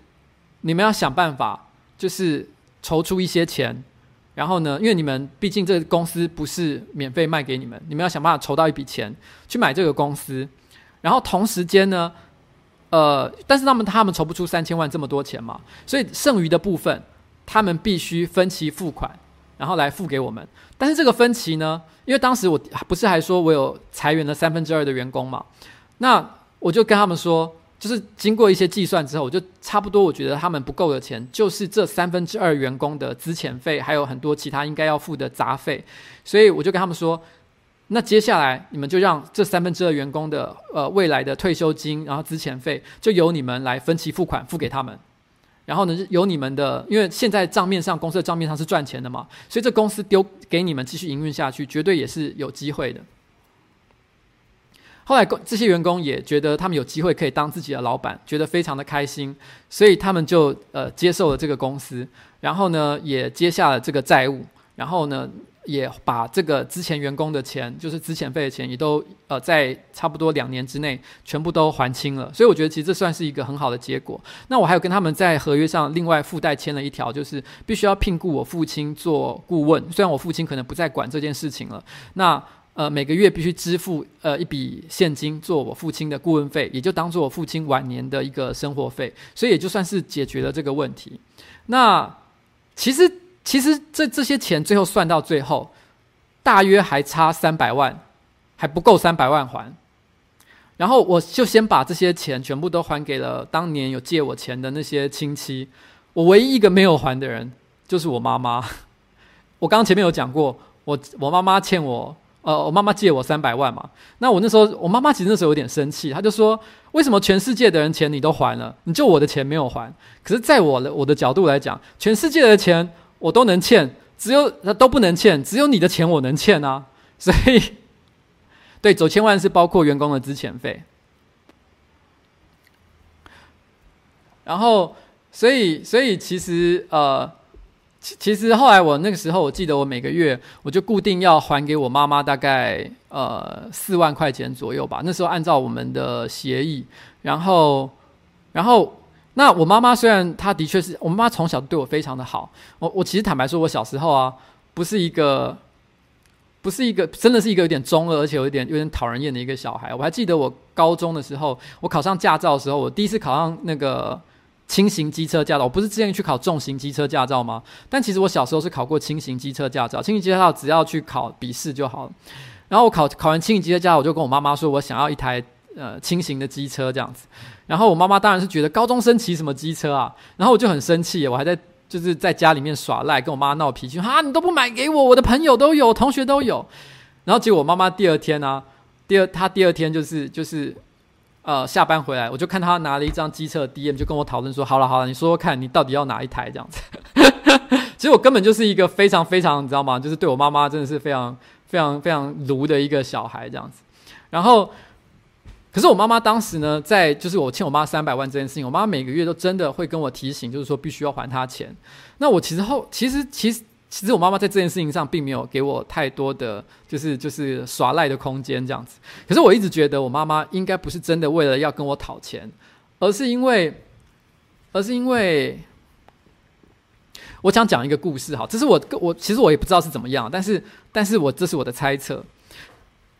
你们要想办法，就是筹出一些钱。然后呢，因为你们毕竟这个公司不是免费卖给你们，你们要想办法筹到一笔钱去买这个公司。然后同时间呢，呃，但是他们他们筹不出三千万这么多钱嘛，所以剩余的部分他们必须分期付款，然后来付给我们。但是这个分期呢，因为当时我不是还说我有裁员了三分之二的员工嘛，那我就跟他们说。就是经过一些计算之后，我就差不多，我觉得他们不够的钱，就是这三分之二员工的资遣费，还有很多其他应该要付的杂费，所以我就跟他们说，那接下来你们就让这三分之二员工的呃未来的退休金，然后资遣费，就由你们来分期付款付给他们，然后呢，由你们的，因为现在账面上公司的账面上是赚钱的嘛，所以这公司丢给你们继续营运下去，绝对也是有机会的。后来，这些员工也觉得他们有机会可以当自己的老板，觉得非常的开心，所以他们就呃接受了这个公司，然后呢也接下了这个债务，然后呢也把这个之前员工的钱，就是资遣费的钱，也都呃在差不多两年之内全部都还清了。所以我觉得其实这算是一个很好的结果。那我还有跟他们在合约上另外附带签了一条，就是必须要聘雇我父亲做顾问，虽然我父亲可能不再管这件事情了。那呃，每个月必须支付呃一笔现金做我父亲的顾问费，也就当做我父亲晚年的一个生活费，所以也就算是解决了这个问题。那其实其实这这些钱最后算到最后，大约还差三百万，还不够三百万还。然后我就先把这些钱全部都还给了当年有借我钱的那些亲戚。我唯一一个没有还的人就是我妈妈。[laughs] 我刚刚前面有讲过，我我妈妈欠我。呃，我妈妈借我三百万嘛，那我那时候，我妈妈其实那时候有点生气，她就说：“为什么全世界的人钱你都还了，你就我的钱没有还？”可是，在我的我的角度来讲，全世界的钱我都能欠，只有都不能欠，只有你的钱我能欠啊。所以，[laughs] 对，九千万是包括员工的资遣费。然后，所以，所以其实呃。其实后来我那个时候，我记得我每个月我就固定要还给我妈妈大概呃四万块钱左右吧。那时候按照我们的协议，然后然后那我妈妈虽然她的确是我妈妈从小对我非常的好，我我其实坦白说，我小时候啊不是一个不是一个真的是一个有点中二而且有点有点讨人厌的一个小孩。我还记得我高中的时候，我考上驾照的时候，我第一次考上那个。轻型机车驾照，我不是之前去考重型机车驾照吗？但其实我小时候是考过轻型机车驾照，轻型机车驾照只要去考笔试就好了。然后我考考完轻型机车驾照，我就跟我妈妈说，我想要一台呃轻型的机车这样子。然后我妈妈当然是觉得高中生骑什么机车啊？然后我就很生气，我还在就是在家里面耍赖，跟我妈闹脾气，哈，你都不买给我，我的朋友都有，同学都有。然后结果我妈妈第二天呢、啊，第二她第二天就是就是。呃，下班回来，我就看他拿了一张机车的 DM，就跟我讨论说：“好了好了，你说说看，你到底要哪一台？”这样子。[laughs] 其实我根本就是一个非常非常，你知道吗？就是对我妈妈真的是非常非常非常奴的一个小孩这样子。然后，可是我妈妈当时呢，在就是我欠我妈三百万这件事情，我妈每个月都真的会跟我提醒，就是说必须要还她钱。那我其实后其实其实。其实我妈妈在这件事情上并没有给我太多的就是就是耍赖的空间这样子，可是我一直觉得我妈妈应该不是真的为了要跟我讨钱，而是因为，而是因为，我想讲一个故事哈，这是我我其实我也不知道是怎么样，但是但是我这是我的猜测，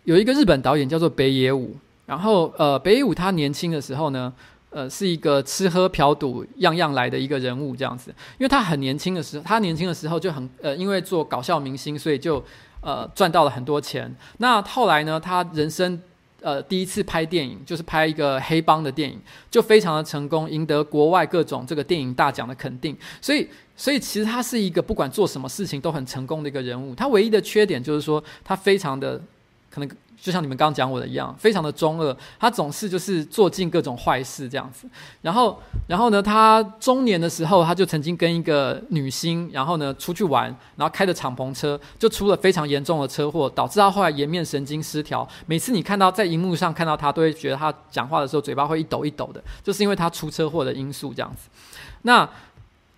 有一个日本导演叫做北野武，然后呃北野武他年轻的时候呢。呃，是一个吃喝嫖赌样样来的一个人物，这样子。因为他很年轻的时候，他年轻的时候就很呃，因为做搞笑明星，所以就呃赚到了很多钱。那后来呢，他人生呃第一次拍电影，就是拍一个黑帮的电影，就非常的成功，赢得国外各种这个电影大奖的肯定。所以，所以其实他是一个不管做什么事情都很成功的一个人物。他唯一的缺点就是说，他非常的。可能就像你们刚刚讲我的一样，非常的中二。他总是就是做尽各种坏事这样子。然后，然后呢，他中年的时候，他就曾经跟一个女星，然后呢出去玩，然后开着敞篷车就出了非常严重的车祸，导致他后来颜面神经失调。每次你看到在荧幕上看到他，都会觉得他讲话的时候嘴巴会一抖一抖的，就是因为他出车祸的因素这样子。那。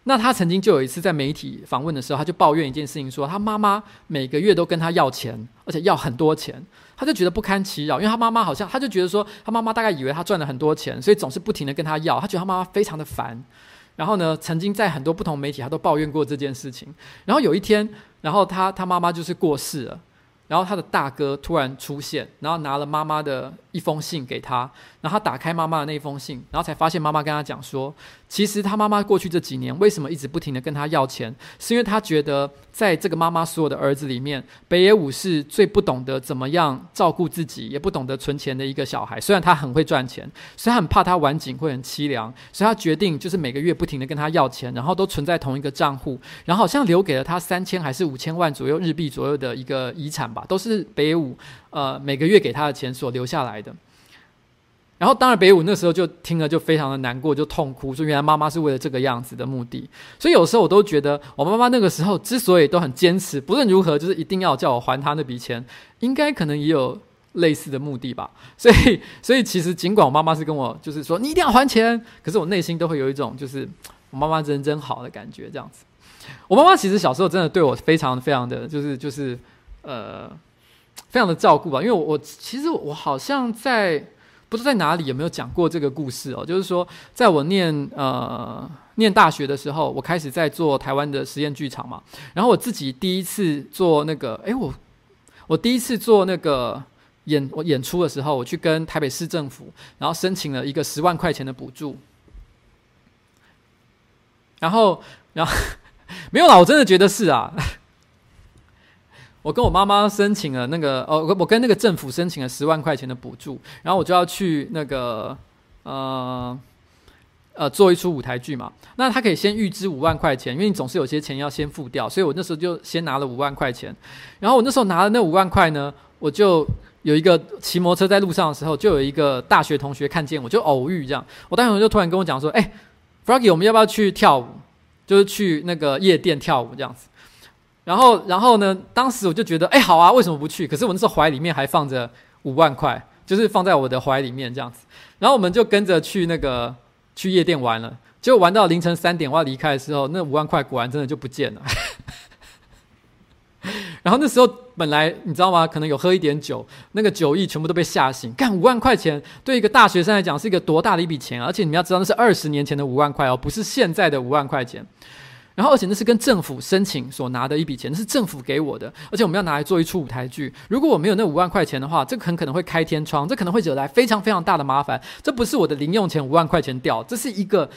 那他曾经就有一次在媒体访问的时候，他就抱怨一件事情，说他妈妈每个月都跟他要钱，而且要很多钱，他就觉得不堪其扰，因为他妈妈好像他就觉得说他妈妈大概以为他赚了很多钱，所以总是不停地跟他要，他觉得他妈妈非常的烦。然后呢，曾经在很多不同媒体他都抱怨过这件事情。然后有一天，然后他他妈妈就是过世了。然后他的大哥突然出现，然后拿了妈妈的一封信给他，然后他打开妈妈的那封信，然后才发现妈妈跟他讲说，其实他妈妈过去这几年为什么一直不停地跟他要钱，是因为他觉得在这个妈妈所有的儿子里面，北野武是最不懂得怎么样照顾自己，也不懂得存钱的一个小孩。虽然他很会赚钱，所以他很怕他晚景会很凄凉，所以他决定就是每个月不停地跟他要钱，然后都存在同一个账户，然后好像留给了他三千还是五千万左右日币左右的一个遗产吧。都是北野武呃每个月给他的钱所留下来的，然后当然北野武那时候就听了就非常的难过，就痛哭说原来妈妈是为了这个样子的目的，所以有时候我都觉得我妈妈那个时候之所以都很坚持，不论如何就是一定要叫我还她那笔钱，应该可能也有类似的目的吧。[laughs] 所以所以其实尽管我妈妈是跟我就是说你一定要还钱，可是我内心都会有一种就是我妈妈人真好的感觉这样子。我妈妈其实小时候真的对我非常非常的就是就是。呃，非常的照顾吧，因为我我其实我好像在不知道在哪里有没有讲过这个故事哦，就是说在我念呃念大学的时候，我开始在做台湾的实验剧场嘛，然后我自己第一次做那个，诶，我我第一次做那个演我演出的时候，我去跟台北市政府，然后申请了一个十万块钱的补助，然后然后 [laughs] 没有啦，我真的觉得是啊。我跟我妈妈申请了那个，哦，我跟那个政府申请了十万块钱的补助，然后我就要去那个，呃，呃，做一出舞台剧嘛。那他可以先预支五万块钱，因为你总是有些钱要先付掉，所以我那时候就先拿了五万块钱。然后我那时候拿了那五万块呢，我就有一个骑摩托车在路上的时候，就有一个大学同学看见我，就偶遇这样。我大学同学就突然跟我讲说：“哎，Froggy，我们要不要去跳舞？就是去那个夜店跳舞这样子。”然后，然后呢？当时我就觉得，哎，好啊，为什么不去？可是我那时候怀里面还放着五万块，就是放在我的怀里面这样子。然后我们就跟着去那个去夜店玩了。结果玩到凌晨三点，我要离开的时候，那五万块果然真的就不见了。[laughs] 然后那时候本来你知道吗？可能有喝一点酒，那个酒意全部都被吓醒。干五万块钱，对一个大学生来讲是一个多大的一笔钱啊！而且你们要知道，那是二十年前的五万块哦，不是现在的五万块钱。然后，而且那是跟政府申请所拿的一笔钱，那是政府给我的，而且我们要拿来做一出舞台剧。如果我没有那五万块钱的话，这很可能会开天窗，这可能会惹来非常非常大的麻烦。这不是我的零用钱五万块钱掉，这是一个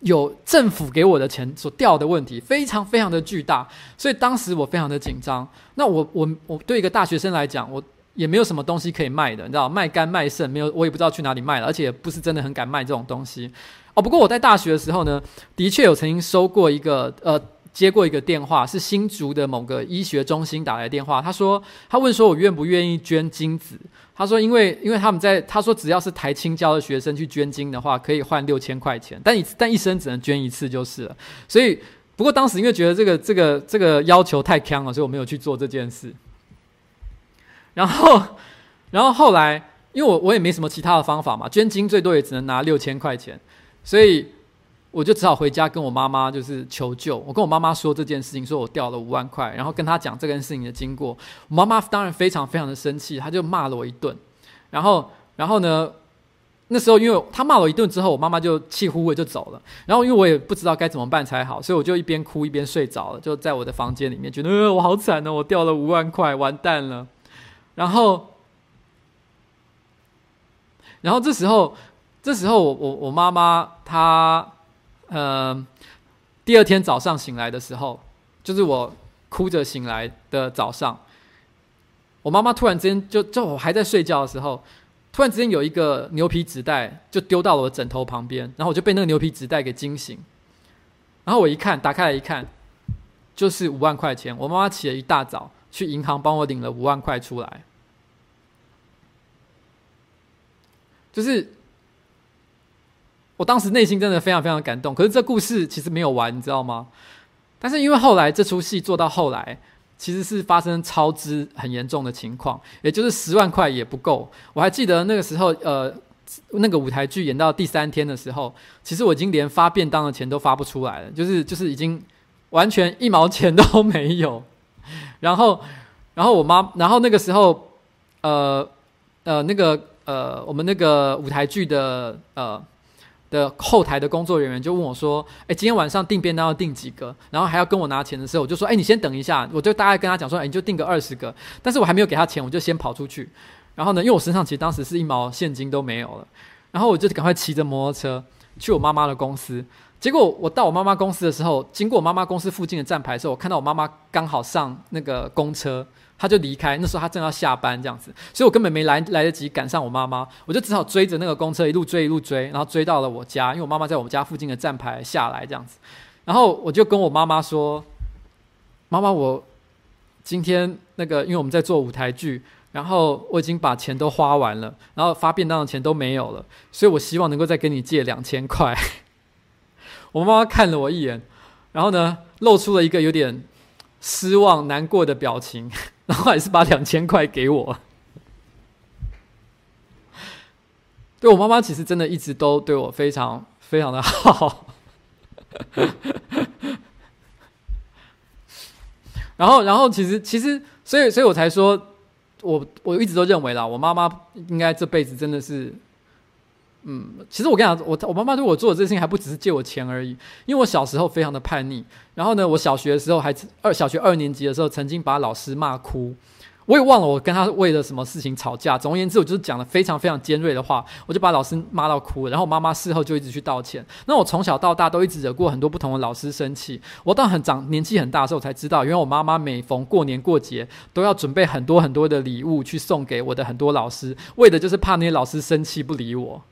有政府给我的钱所掉的问题，非常非常的巨大。所以当时我非常的紧张。那我我我对一个大学生来讲，我也没有什么东西可以卖的，你知道，卖肝卖肾没有，我也不知道去哪里卖了，而且不是真的很敢卖这种东西。哦，不过我在大学的时候呢，的确有曾经收过一个呃，接过一个电话，是新竹的某个医学中心打来电话。他说，他问说我愿不愿意捐精子？他说，因为因为他们在，他说只要是台青交的学生去捐精的话，可以换六千块钱，但一但一生只能捐一次就是了。所以，不过当时因为觉得这个这个这个要求太坑了，所以我没有去做这件事。然后，然后后来，因为我我也没什么其他的方法嘛，捐精最多也只能拿六千块钱。所以我就只好回家跟我妈妈就是求救。我跟我妈妈说这件事情，说我掉了五万块，然后跟她讲这件事情的经过。我妈妈当然非常非常的生气，她就骂了我一顿。然后，然后呢，那时候因为她骂我一顿之后，我妈妈就气呼呼的就走了。然后因为我也不知道该怎么办才好，所以我就一边哭一边睡着了，就在我的房间里面，觉得呃我好惨哦，我掉了五万块，完蛋了。然后，然后这时候。这时候我，我我妈妈她，呃，第二天早上醒来的时候，就是我哭着醒来的早上，我妈妈突然之间就就我还在睡觉的时候，突然之间有一个牛皮纸袋就丢到了我枕头旁边，然后我就被那个牛皮纸袋给惊醒，然后我一看，打开来一看，就是五万块钱，我妈妈起了一大早去银行帮我领了五万块出来。就是我当时内心真的非常非常感动可是这故事其实没有完你知道吗？但是因为后来这出戏做到后来其实是发生超支很严重的情况也就是十万块也不够。我还记得那个时候呃那个舞台剧演到第三天的时候其实我已经连发便当的钱都发不出来了就是就是已经完全一毛钱都没有。然后，然后我妈，然后那个时候，呃呃，那个呃，我们那个舞台剧的呃的后台的工作人员就问我说：“哎，今天晚上订便当要订几个？”然后还要跟我拿钱的时候，我就说：“哎，你先等一下。”我就大概跟他讲说：“哎，你就订个二十个。”但是我还没有给他钱，我就先跑出去。然后呢，因为我身上其实当时是一毛现金都没有了，然后我就赶快骑着摩托车去我妈妈的公司。结果我到我妈妈公司的时候，经过我妈妈公司附近的站牌的时候，我看到我妈妈刚好上那个公车，她就离开。那时候她正要下班这样子，所以我根本没来来得及赶上我妈妈，我就只好追着那个公车一路追一路追，然后追到了我家，因为我妈妈在我们家附近的站牌下来这样子。然后我就跟我妈妈说：“妈妈，我今天那个因为我们在做舞台剧，然后我已经把钱都花完了，然后发便当的钱都没有了，所以我希望能够再跟你借两千块。”我妈妈看了我一眼，然后呢，露出了一个有点失望、难过的表情，[laughs] 然后还是把两千块给我。对，我妈妈其实真的一直都对我非常非常的好。[laughs] 然后，然后其实其实，所以所以我才说，我我一直都认为啦，我妈妈应该这辈子真的是。嗯，其实我跟你讲，我我妈妈对我做的这事情还不只是借我钱而已。因为我小时候非常的叛逆，然后呢，我小学的时候还二小学二年级的时候，曾经把老师骂哭。我也忘了我跟他为了什么事情吵架。总而言之，我就是讲了非常非常尖锐的话，我就把老师骂到哭。然后我妈妈事后就一直去道歉。那我从小到大都一直惹过很多不同的老师生气。我到很长年纪很大的时候才知道，因为我妈妈每逢过年过节都要准备很多很多的礼物去送给我的很多老师，为的就是怕那些老师生气不理我。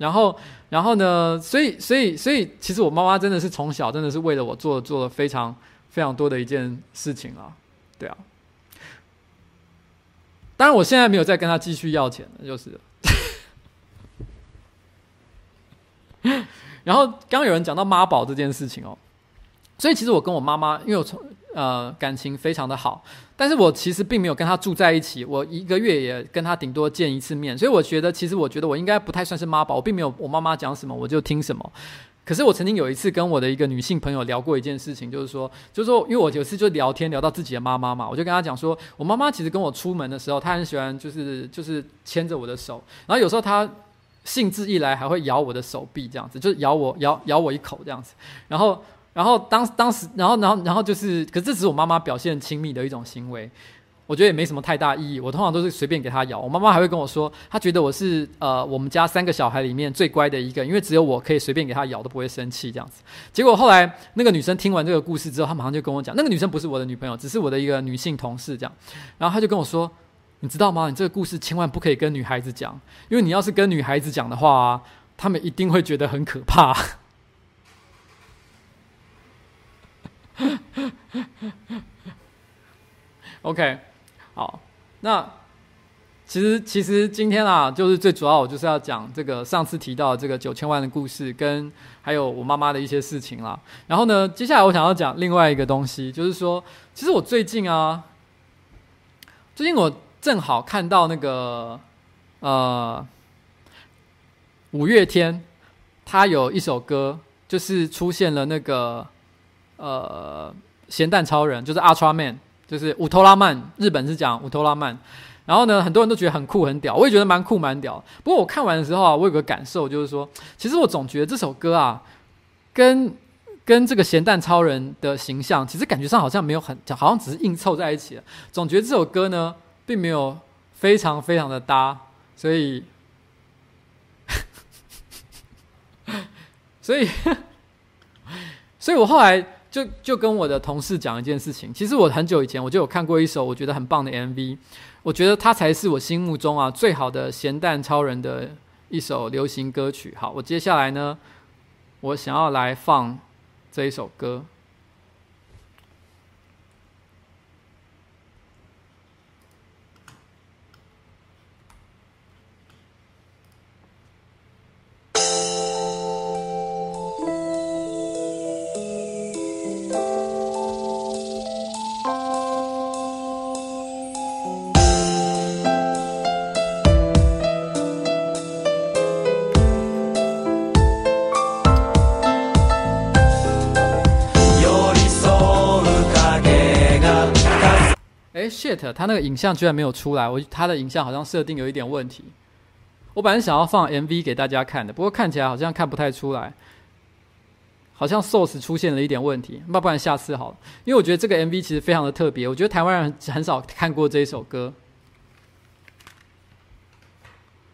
然后，然后呢？所以，所以，所以，其实我妈妈真的是从小真的是为了我做做了非常非常多的一件事情啊，对啊。当然，我现在没有再跟她继续要钱了，就是。[laughs] 然后，刚刚有人讲到妈宝这件事情哦，所以其实我跟我妈妈，因为我从。呃，感情非常的好，但是我其实并没有跟他住在一起，我一个月也跟他顶多见一次面，所以我觉得，其实我觉得我应该不太算是妈宝，我并没有我妈妈讲什么我就听什么。可是我曾经有一次跟我的一个女性朋友聊过一件事情，就是说，就是说，因为我有一次就聊天聊到自己的妈妈嘛，我就跟她讲说，我妈妈其实跟我出门的时候，她很喜欢就是就是牵着我的手，然后有时候她兴致一来还会咬我的手臂这样子，就是咬我咬咬我一口这样子，然后。然后当当时，然后然后然后就是，可是这只是我妈妈表现亲密的一种行为，我觉得也没什么太大意义。我通常都是随便给她咬。我妈妈还会跟我说，她觉得我是呃我们家三个小孩里面最乖的一个，因为只有我可以随便给她咬都不会生气这样子。结果后来那个女生听完这个故事之后，她马上就跟我讲，那个女生不是我的女朋友，只是我的一个女性同事这样。然后她就跟我说，你知道吗？你这个故事千万不可以跟女孩子讲，因为你要是跟女孩子讲的话，她们一定会觉得很可怕。[laughs] OK，好，那其实其实今天啊，就是最主要我就是要讲这个上次提到这个九千万的故事，跟还有我妈妈的一些事情啦。然后呢，接下来我想要讲另外一个东西，就是说，其实我最近啊，最近我正好看到那个呃五月天，他有一首歌，就是出现了那个。呃，咸蛋超人就是 Ultra Man，就是乌托拉曼，日本是讲乌托拉曼。然后呢，很多人都觉得很酷很屌，我也觉得蛮酷蛮屌。不过我看完的时候啊，我有个感受，就是说，其实我总觉得这首歌啊，跟跟这个咸蛋超人的形象，其实感觉上好像没有很，好像只是硬凑在一起了。总觉得这首歌呢，并没有非常非常的搭，所以，[laughs] 所以，[laughs] 所以我后来。就就跟我的同事讲一件事情，其实我很久以前我就有看过一首我觉得很棒的 MV，我觉得它才是我心目中啊最好的咸蛋超人的一首流行歌曲。好，我接下来呢，我想要来放这一首歌。，shit，他那个影像居然没有出来，我他的影像好像设定有一点问题。我本来想要放 MV 给大家看的，不过看起来好像看不太出来，好像 source 出现了一点问题。那不然下次好了，因为我觉得这个 MV 其实非常的特别，我觉得台湾人很少看过这一首歌。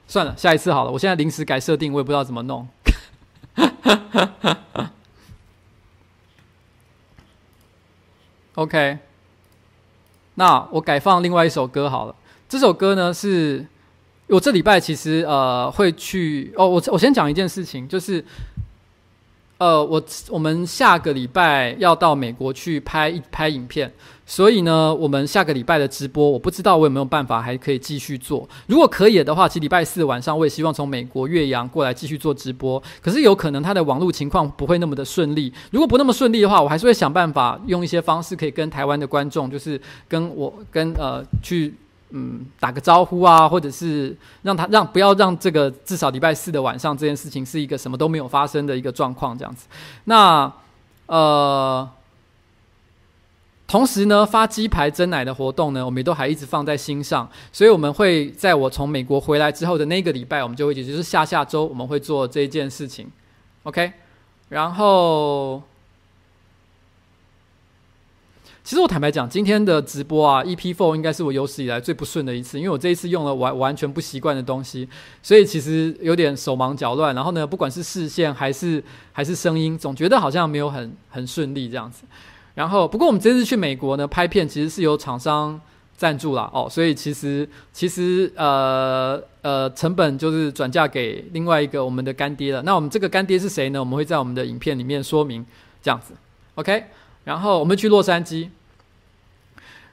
算了，下一次好了。我现在临时改设定，我也不知道怎么弄。[laughs] OK，那我改放另外一首歌好了。这首歌呢是。我这礼拜其实呃会去哦，我我先讲一件事情，就是呃我我们下个礼拜要到美国去拍一拍影片，所以呢，我们下个礼拜的直播我不知道我有没有办法还可以继续做。如果可以的话，其实礼拜四晚上我也希望从美国越洋过来继续做直播，可是有可能他的网络情况不会那么的顺利。如果不那么顺利的话，我还是会想办法用一些方式可以跟台湾的观众，就是跟我跟呃去。嗯，打个招呼啊，或者是让他让不要让这个至少礼拜四的晚上这件事情是一个什么都没有发生的一个状况，这样子。那呃，同时呢，发鸡排蒸奶的活动呢，我们也都还一直放在心上，所以我们会在我从美国回来之后的那个礼拜，我们就会也就是下下周我们会做这件事情，OK，然后。其实我坦白讲，今天的直播啊，EP4 应该是我有史以来最不顺的一次，因为我这一次用了完完全不习惯的东西，所以其实有点手忙脚乱。然后呢，不管是视线还是还是声音，总觉得好像没有很很顺利这样子。然后，不过我们这次去美国呢，拍片其实是由厂商赞助啦，哦，所以其实其实呃呃成本就是转嫁给另外一个我们的干爹了。那我们这个干爹是谁呢？我们会在我们的影片里面说明这样子，OK。然后我们去洛杉矶，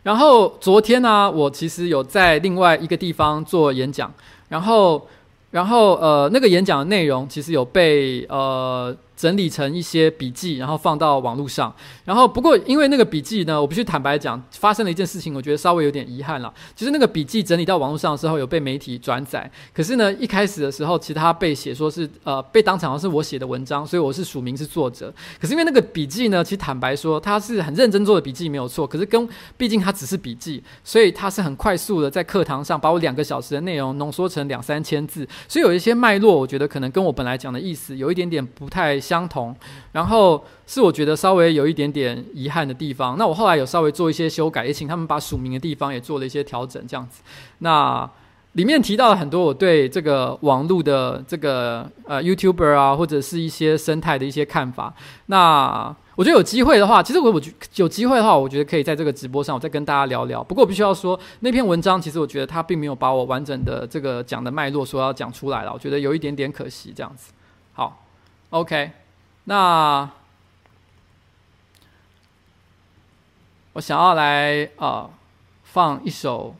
然后昨天呢，我其实有在另外一个地方做演讲，然后，然后呃，那个演讲的内容其实有被呃。整理成一些笔记，然后放到网络上。然后不过因为那个笔记呢，我必须坦白讲，发生了一件事情，我觉得稍微有点遗憾了。就是那个笔记整理到网络上的时候，有被媒体转载。可是呢，一开始的时候，其实它被写说是呃被当场是我写的文章，所以我是署名是作者。可是因为那个笔记呢，其实坦白说，它是很认真做的笔记，没有错。可是跟毕竟它只是笔记，所以它是很快速的在课堂上把我两个小时的内容浓缩成两三千字，所以有一些脉络，我觉得可能跟我本来讲的意思有一点点不太像。相同，然后是我觉得稍微有一点点遗憾的地方。那我后来有稍微做一些修改，也请他们把署名的地方也做了一些调整，这样子。那里面提到了很多我对这个网络的这个呃 YouTuber 啊，或者是一些生态的一些看法。那我觉得有机会的话，其实我我有机会的话，我觉得可以在这个直播上我再跟大家聊聊。不过我必须要说，那篇文章其实我觉得他并没有把我完整的这个讲的脉络说要讲出来了，我觉得有一点点可惜，这样子。好，OK。那我想要来啊、放一首。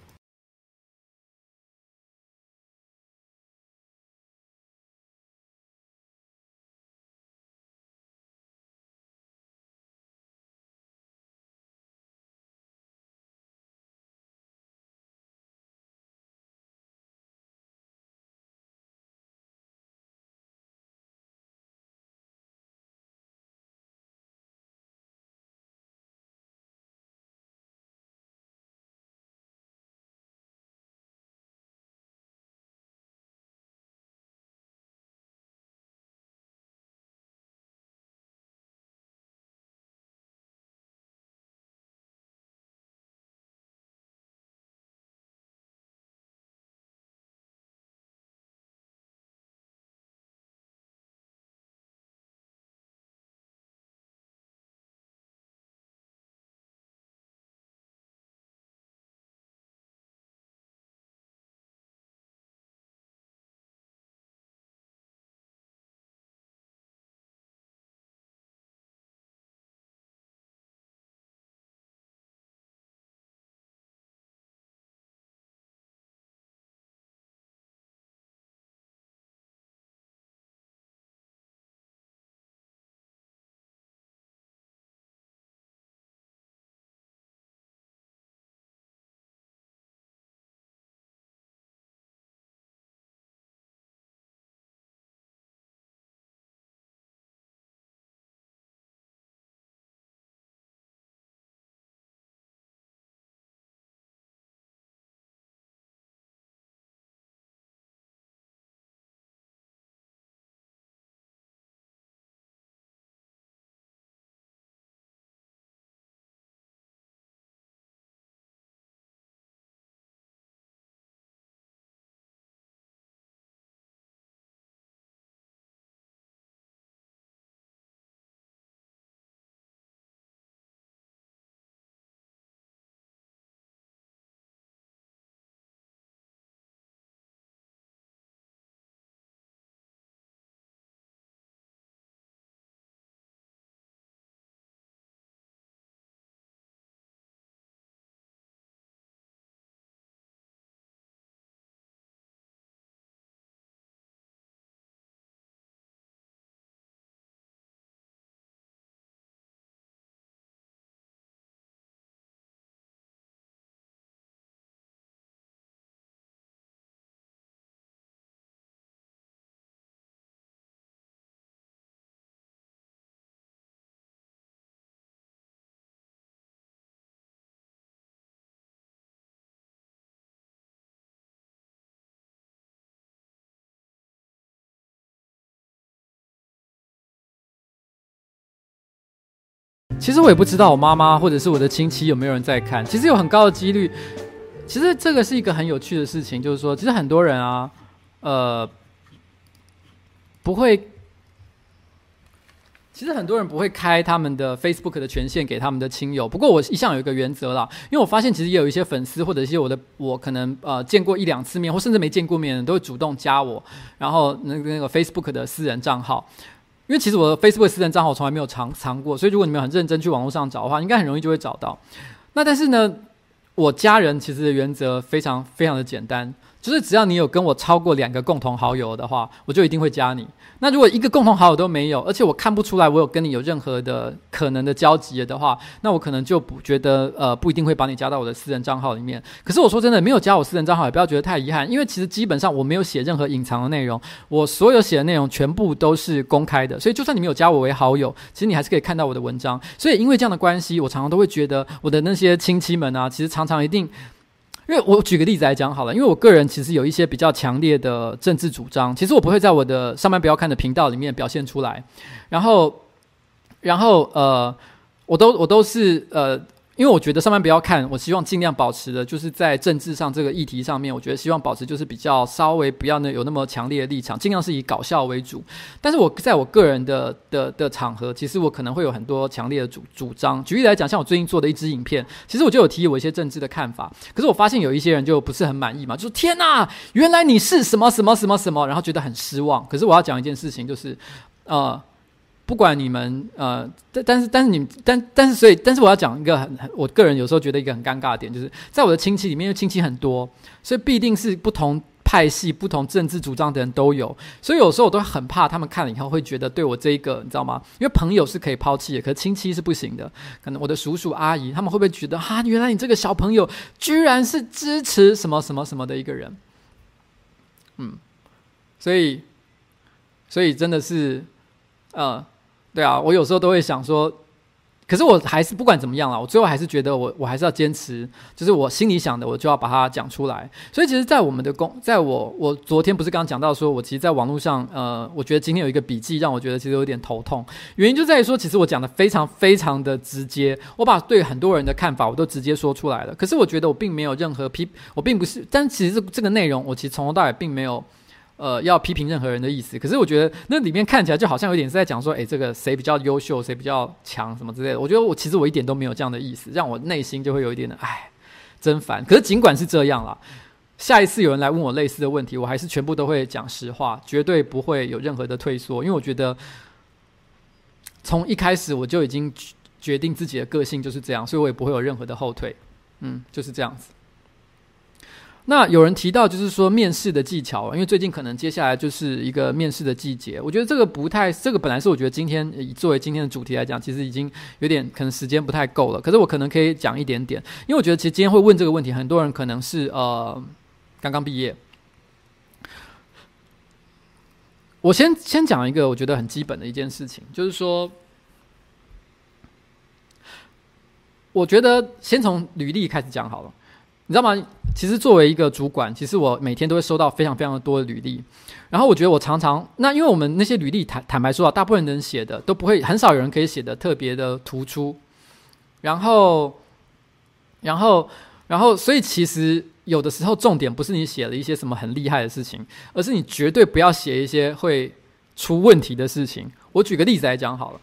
其实我也不知道我妈妈或者是我的亲戚有没有人在看。其实有很高的几率。其实这个是一个很有趣的事情，就是说，其实很多人啊，呃，不会。其实很多人不会开他们的 Facebook 的权限给他们的亲友。不过我一向有一个原则啦，因为我发现其实也有一些粉丝或者一些我的我可能呃见过一两次面，或甚至没见过面的都会主动加我，然后那个那个 Facebook 的私人账号。因为其实我的 Facebook 私人账号从来没有藏藏过，所以如果你们很认真去网络上找的话，应该很容易就会找到。那但是呢，我家人其实的原则非常非常的简单，就是只要你有跟我超过两个共同好友的话，我就一定会加你。那如果一个共同好友都没有，而且我看不出来我有跟你有任何的可能的交集的话，那我可能就不觉得呃不一定会把你加到我的私人账号里面。可是我说真的，没有加我私人账号也不要觉得太遗憾，因为其实基本上我没有写任何隐藏的内容，我所有写的内容全部都是公开的，所以就算你没有加我为好友，其实你还是可以看到我的文章。所以因为这样的关系，我常常都会觉得我的那些亲戚们啊，其实常常一定。因为我举个例子来讲好了，因为我个人其实有一些比较强烈的政治主张，其实我不会在我的上班不要看的频道里面表现出来，然后，然后呃，我都我都是呃。因为我觉得上班不要看，我希望尽量保持的，就是在政治上这个议题上面，我觉得希望保持就是比较稍微不要呢有那么强烈的立场，尽量是以搞笑为主。但是我在我个人的的的场合，其实我可能会有很多强烈的主主张。举例来讲，像我最近做的一支影片，其实我就有提我一些政治的看法。可是我发现有一些人就不是很满意嘛，就说天哪，原来你是什么什么什么什么，然后觉得很失望。可是我要讲一件事情，就是呃。不管你们呃，但但是但是你但但是所以，但是我要讲一个很很，我个人有时候觉得一个很尴尬的点，就是在我的亲戚里面，因为亲戚很多，所以必定是不同派系、不同政治主张的人都有，所以有时候我都很怕他们看了以后会觉得对我这一个，你知道吗？因为朋友是可以抛弃的，可是亲戚是不行的。可能我的叔叔阿姨他们会不会觉得哈，原来你这个小朋友居然是支持什么什么什么的一个人？嗯，所以所以真的是呃。对啊，我有时候都会想说，可是我还是不管怎么样啦，我最后还是觉得我我还是要坚持，就是我心里想的，我就要把它讲出来。所以其实，在我们的公，在我我昨天不是刚刚讲到说，我其实在网络上，呃，我觉得今天有一个笔记让我觉得其实有点头痛，原因就在于说，其实我讲的非常非常的直接，我把对很多人的看法我都直接说出来了。可是我觉得我并没有任何批，我并不是，但其实这个内容我其实从头到尾并没有。呃，要批评任何人的意思，可是我觉得那里面看起来就好像有点是在讲说，哎，这个谁比较优秀，谁比较强，什么之类的。我觉得我其实我一点都没有这样的意思，让我内心就会有一点的，哎，真烦。可是尽管是这样啦，下一次有人来问我类似的问题，我还是全部都会讲实话，绝对不会有任何的退缩，因为我觉得从一开始我就已经决定自己的个性就是这样，所以我也不会有任何的后退。嗯，就是这样子。那有人提到，就是说面试的技巧，因为最近可能接下来就是一个面试的季节。我觉得这个不太，这个本来是我觉得今天以作为今天的主题来讲，其实已经有点可能时间不太够了。可是我可能可以讲一点点，因为我觉得其实今天会问这个问题，很多人可能是呃刚刚毕业。我先先讲一个我觉得很基本的一件事情，就是说，我觉得先从履历开始讲好了。你知道吗？其实作为一个主管，其实我每天都会收到非常非常多的履历，然后我觉得我常常那因为我们那些履历坦坦白说啊，大部分人写的都不会，很少有人可以写的特别的突出，然后，然后，然后，所以其实有的时候重点不是你写了一些什么很厉害的事情，而是你绝对不要写一些会出问题的事情。我举个例子来讲好了。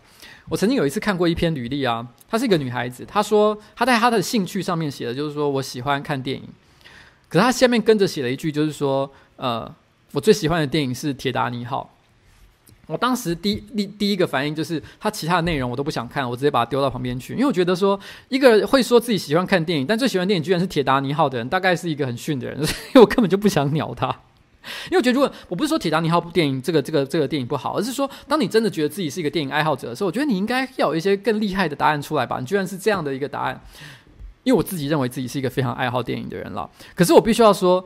我曾经有一次看过一篇履历啊，她是一个女孩子，她说她在她的兴趣上面写的就是说我喜欢看电影，可是她下面跟着写了一句就是说，呃，我最喜欢的电影是《铁达尼号》。我当时第第第一个反应就是，她其他的内容我都不想看，我直接把它丢到旁边去，因为我觉得说一个会说自己喜欢看电影，但最喜欢电影居然是《铁达尼号》的人，大概是一个很逊的人，所以我根本就不想鸟他。[laughs] 因为我觉得，如果我不是说《铁达尼号》部电影这个这个这个电影不好，而是说，当你真的觉得自己是一个电影爱好者的时候，我觉得你应该要有一些更厉害的答案出来吧。你居然是这样的一个答案，因为我自己认为自己是一个非常爱好电影的人了。可是我必须要说，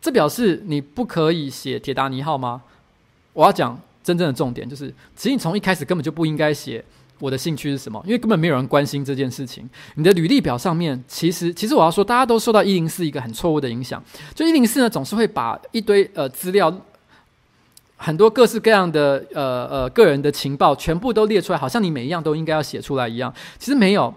这表示你不可以写《铁达尼号》吗？我要讲真正的重点，就是其实你从一开始根本就不应该写。我的兴趣是什么？因为根本没有人关心这件事情。你的履历表上面，其实其实我要说，大家都受到一零四一个很错误的影响。就一零四呢，总是会把一堆呃资料，很多各式各样的呃呃个人的情报全部都列出来，好像你每一样都应该要写出来一样。其实没有，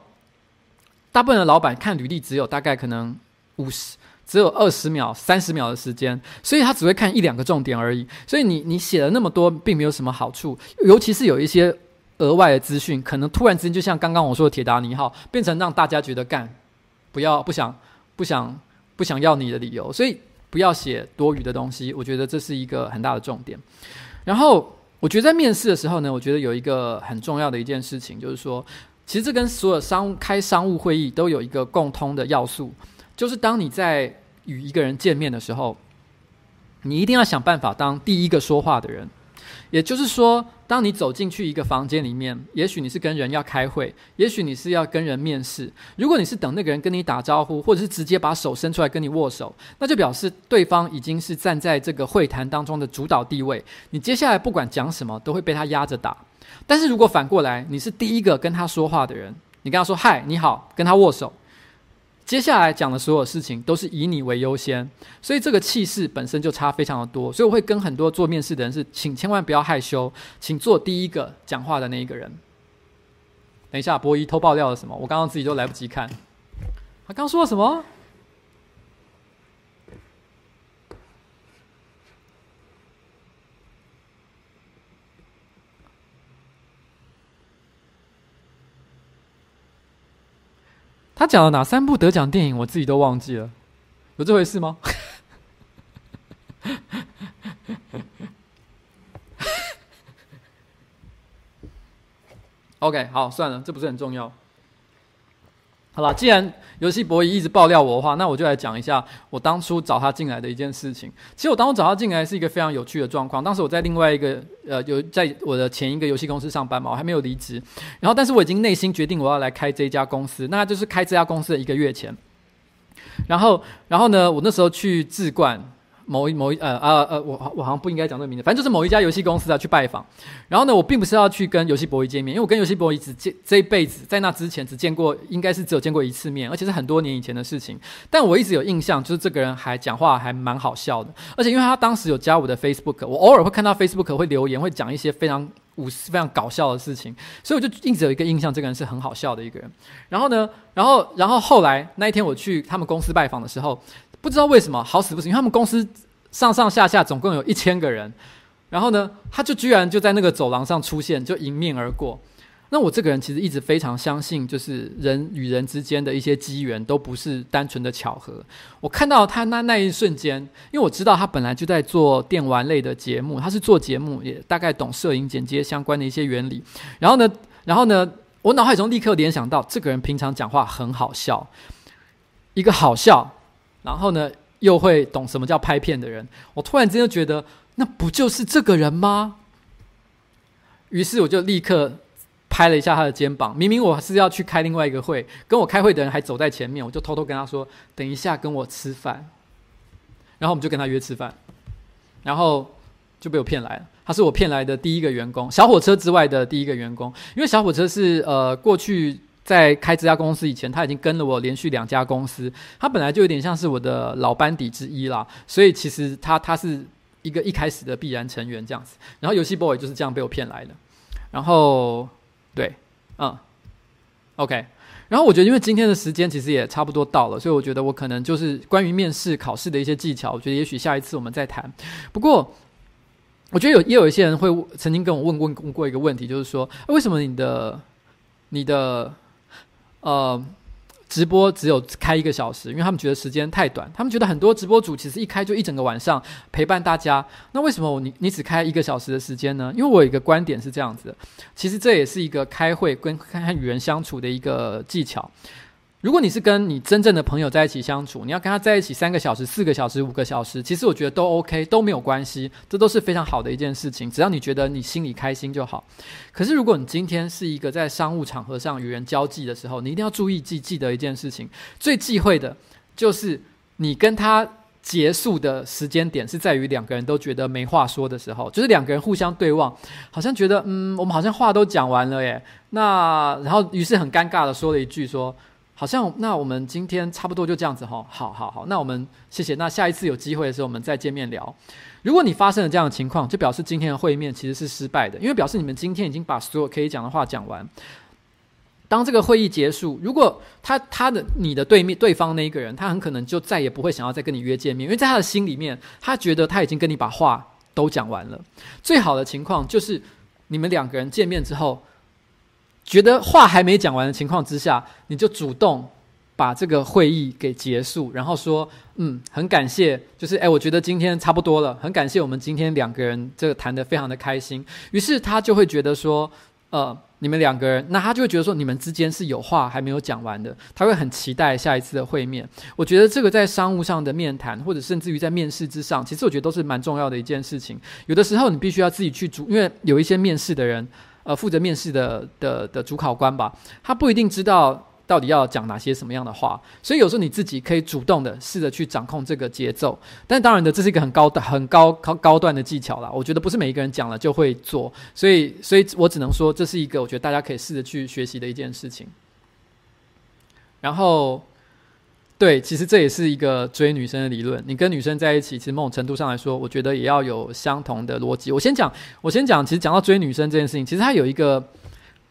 大部分的老板看履历只有大概可能五十，只有二十秒、三十秒的时间，所以他只会看一两个重点而已。所以你你写了那么多，并没有什么好处，尤其是有一些额外的资讯，可能突然之间就像刚刚我说的铁达尼号，变成让大家觉得干不要不想不想不想要你的理由，所以。不要写多余的东西，我觉得这是一个很大的重点。然后，我觉得在面试的时候呢，我觉得有一个很重要的一件事情，就是说，其实这跟所有商开商务会议都有一个共通的要素，就是当你在与一个人见面的时候，你一定要想办法当第一个说话的人。也就是说，当你走进去一个房间里面，也许你是跟人要开会，也许你是要跟人面试。如果你是等那个人跟你打招呼，或者是直接把手伸出来跟你握手，那就表示对方已经是站在这个会谈当中的主导地位。你接下来不管讲什么，都会被他压着打。但是如果反过来，你是第一个跟他说话的人，你跟他说“嗨，你好”，跟他握手。接下来讲的所有事情都是以你为优先，所以这个气势本身就差非常的多。所以我会跟很多做面试的人是，请千万不要害羞，请做第一个讲话的那一个人。等一下，博一偷爆料了什么？我刚刚自己都来不及看，他刚说了什么？他讲了哪三部得奖电影？我自己都忘记了，有这回事吗？[laughs] OK，好，算了，这不是很重要。好了，既然游戏博弈一直爆料我的话，那我就来讲一下我当初找他进来的一件事情。其实我当初找他进来是一个非常有趣的状况。当时我在另外一个呃，有在我的前一个游戏公司上班嘛，我还没有离职。然后，但是我已经内心决定我要来开这家公司，那就是开这家公司的一个月前。然后，然后呢，我那时候去智冠。某一某一呃啊呃，我我好像不应该讲这个名字，反正就是某一家游戏公司啊，去拜访。然后呢，我并不是要去跟游戏博弈见面，因为我跟游戏博弈只见这一辈子，在那之前只见过，应该是只有见过一次面，而且是很多年以前的事情。但我一直有印象，就是这个人还讲话还蛮好笑的，而且因为他当时有加我的 Facebook，我偶尔会看到 Facebook 会留言，会讲一些非常五非常搞笑的事情，所以我就一直有一个印象，这个人是很好笑的一个人。然后呢，然后然后后来那一天我去他们公司拜访的时候，不知道为什么好死不死，因为他们公司。上上下下总共有一千个人，然后呢，他就居然就在那个走廊上出现，就迎面而过。那我这个人其实一直非常相信，就是人与人之间的一些机缘都不是单纯的巧合。我看到他那那一瞬间，因为我知道他本来就在做电玩类的节目，他是做节目，也大概懂摄影剪接相关的一些原理。然后呢，然后呢，我脑海中立刻联想到，这个人平常讲话很好笑，一个好笑，然后呢。又会懂什么叫拍片的人，我突然之间就觉得，那不就是这个人吗？于是我就立刻拍了一下他的肩膀。明明我是要去开另外一个会，跟我开会的人还走在前面，我就偷偷跟他说：“等一下跟我吃饭。”然后我们就跟他约吃饭，然后就被我骗来了。他是我骗来的第一个员工，小火车之外的第一个员工，因为小火车是呃过去。在开这家公司以前，他已经跟了我连续两家公司，他本来就有点像是我的老班底之一啦，所以其实他他是一个一开始的必然成员这样子。然后游戏 boy 就是这样被我骗来的，然后对，嗯，OK，然后我觉得因为今天的时间其实也差不多到了，所以我觉得我可能就是关于面试考试的一些技巧，我觉得也许下一次我们再谈。不过我觉得有也有一些人会曾经跟我问问问过一个问题，就是说为什么你的你的呃，直播只有开一个小时，因为他们觉得时间太短。他们觉得很多直播主其实一开就一整个晚上陪伴大家。那为什么我你你只开一个小时的时间呢？因为我有一个观点是这样子，其实这也是一个开会跟看看与人相处的一个技巧。如果你是跟你真正的朋友在一起相处，你要跟他在一起三个小时、四个小时、五个小时，其实我觉得都 OK，都没有关系，这都是非常好的一件事情。只要你觉得你心里开心就好。可是如果你今天是一个在商务场合上与人交际的时候，你一定要注意记记得一件事情，最忌讳的就是你跟他结束的时间点是在于两个人都觉得没话说的时候，就是两个人互相对望，好像觉得嗯，我们好像话都讲完了耶。那然后于是很尴尬的说了一句说。好像那我们今天差不多就这样子哈，好好好，那我们谢谢。那下一次有机会的时候，我们再见面聊。如果你发生了这样的情况，就表示今天的会面其实是失败的，因为表示你们今天已经把所有可以讲的话讲完。当这个会议结束，如果他他的你的对面对方那一个人，他很可能就再也不会想要再跟你约见面，因为在他的心里面，他觉得他已经跟你把话都讲完了。最好的情况就是你们两个人见面之后。觉得话还没讲完的情况之下，你就主动把这个会议给结束，然后说：“嗯，很感谢，就是哎，我觉得今天差不多了，很感谢我们今天两个人这个谈得非常的开心。”于是他就会觉得说：“呃，你们两个人，那他就会觉得说你们之间是有话还没有讲完的，他会很期待下一次的会面。”我觉得这个在商务上的面谈，或者甚至于在面试之上，其实我觉得都是蛮重要的一件事情。有的时候你必须要自己去主，因为有一些面试的人。呃，负责面试的的的主考官吧，他不一定知道到底要讲哪些什么样的话，所以有时候你自己可以主动的试着去掌控这个节奏。但当然的，这是一个很高的、很高高高段的技巧啦。我觉得不是每一个人讲了就会做，所以，所以我只能说，这是一个我觉得大家可以试着去学习的一件事情。然后。对，其实这也是一个追女生的理论。你跟女生在一起，其实某种程度上来说，我觉得也要有相同的逻辑。我先讲，我先讲，其实讲到追女生这件事情，其实它有一个，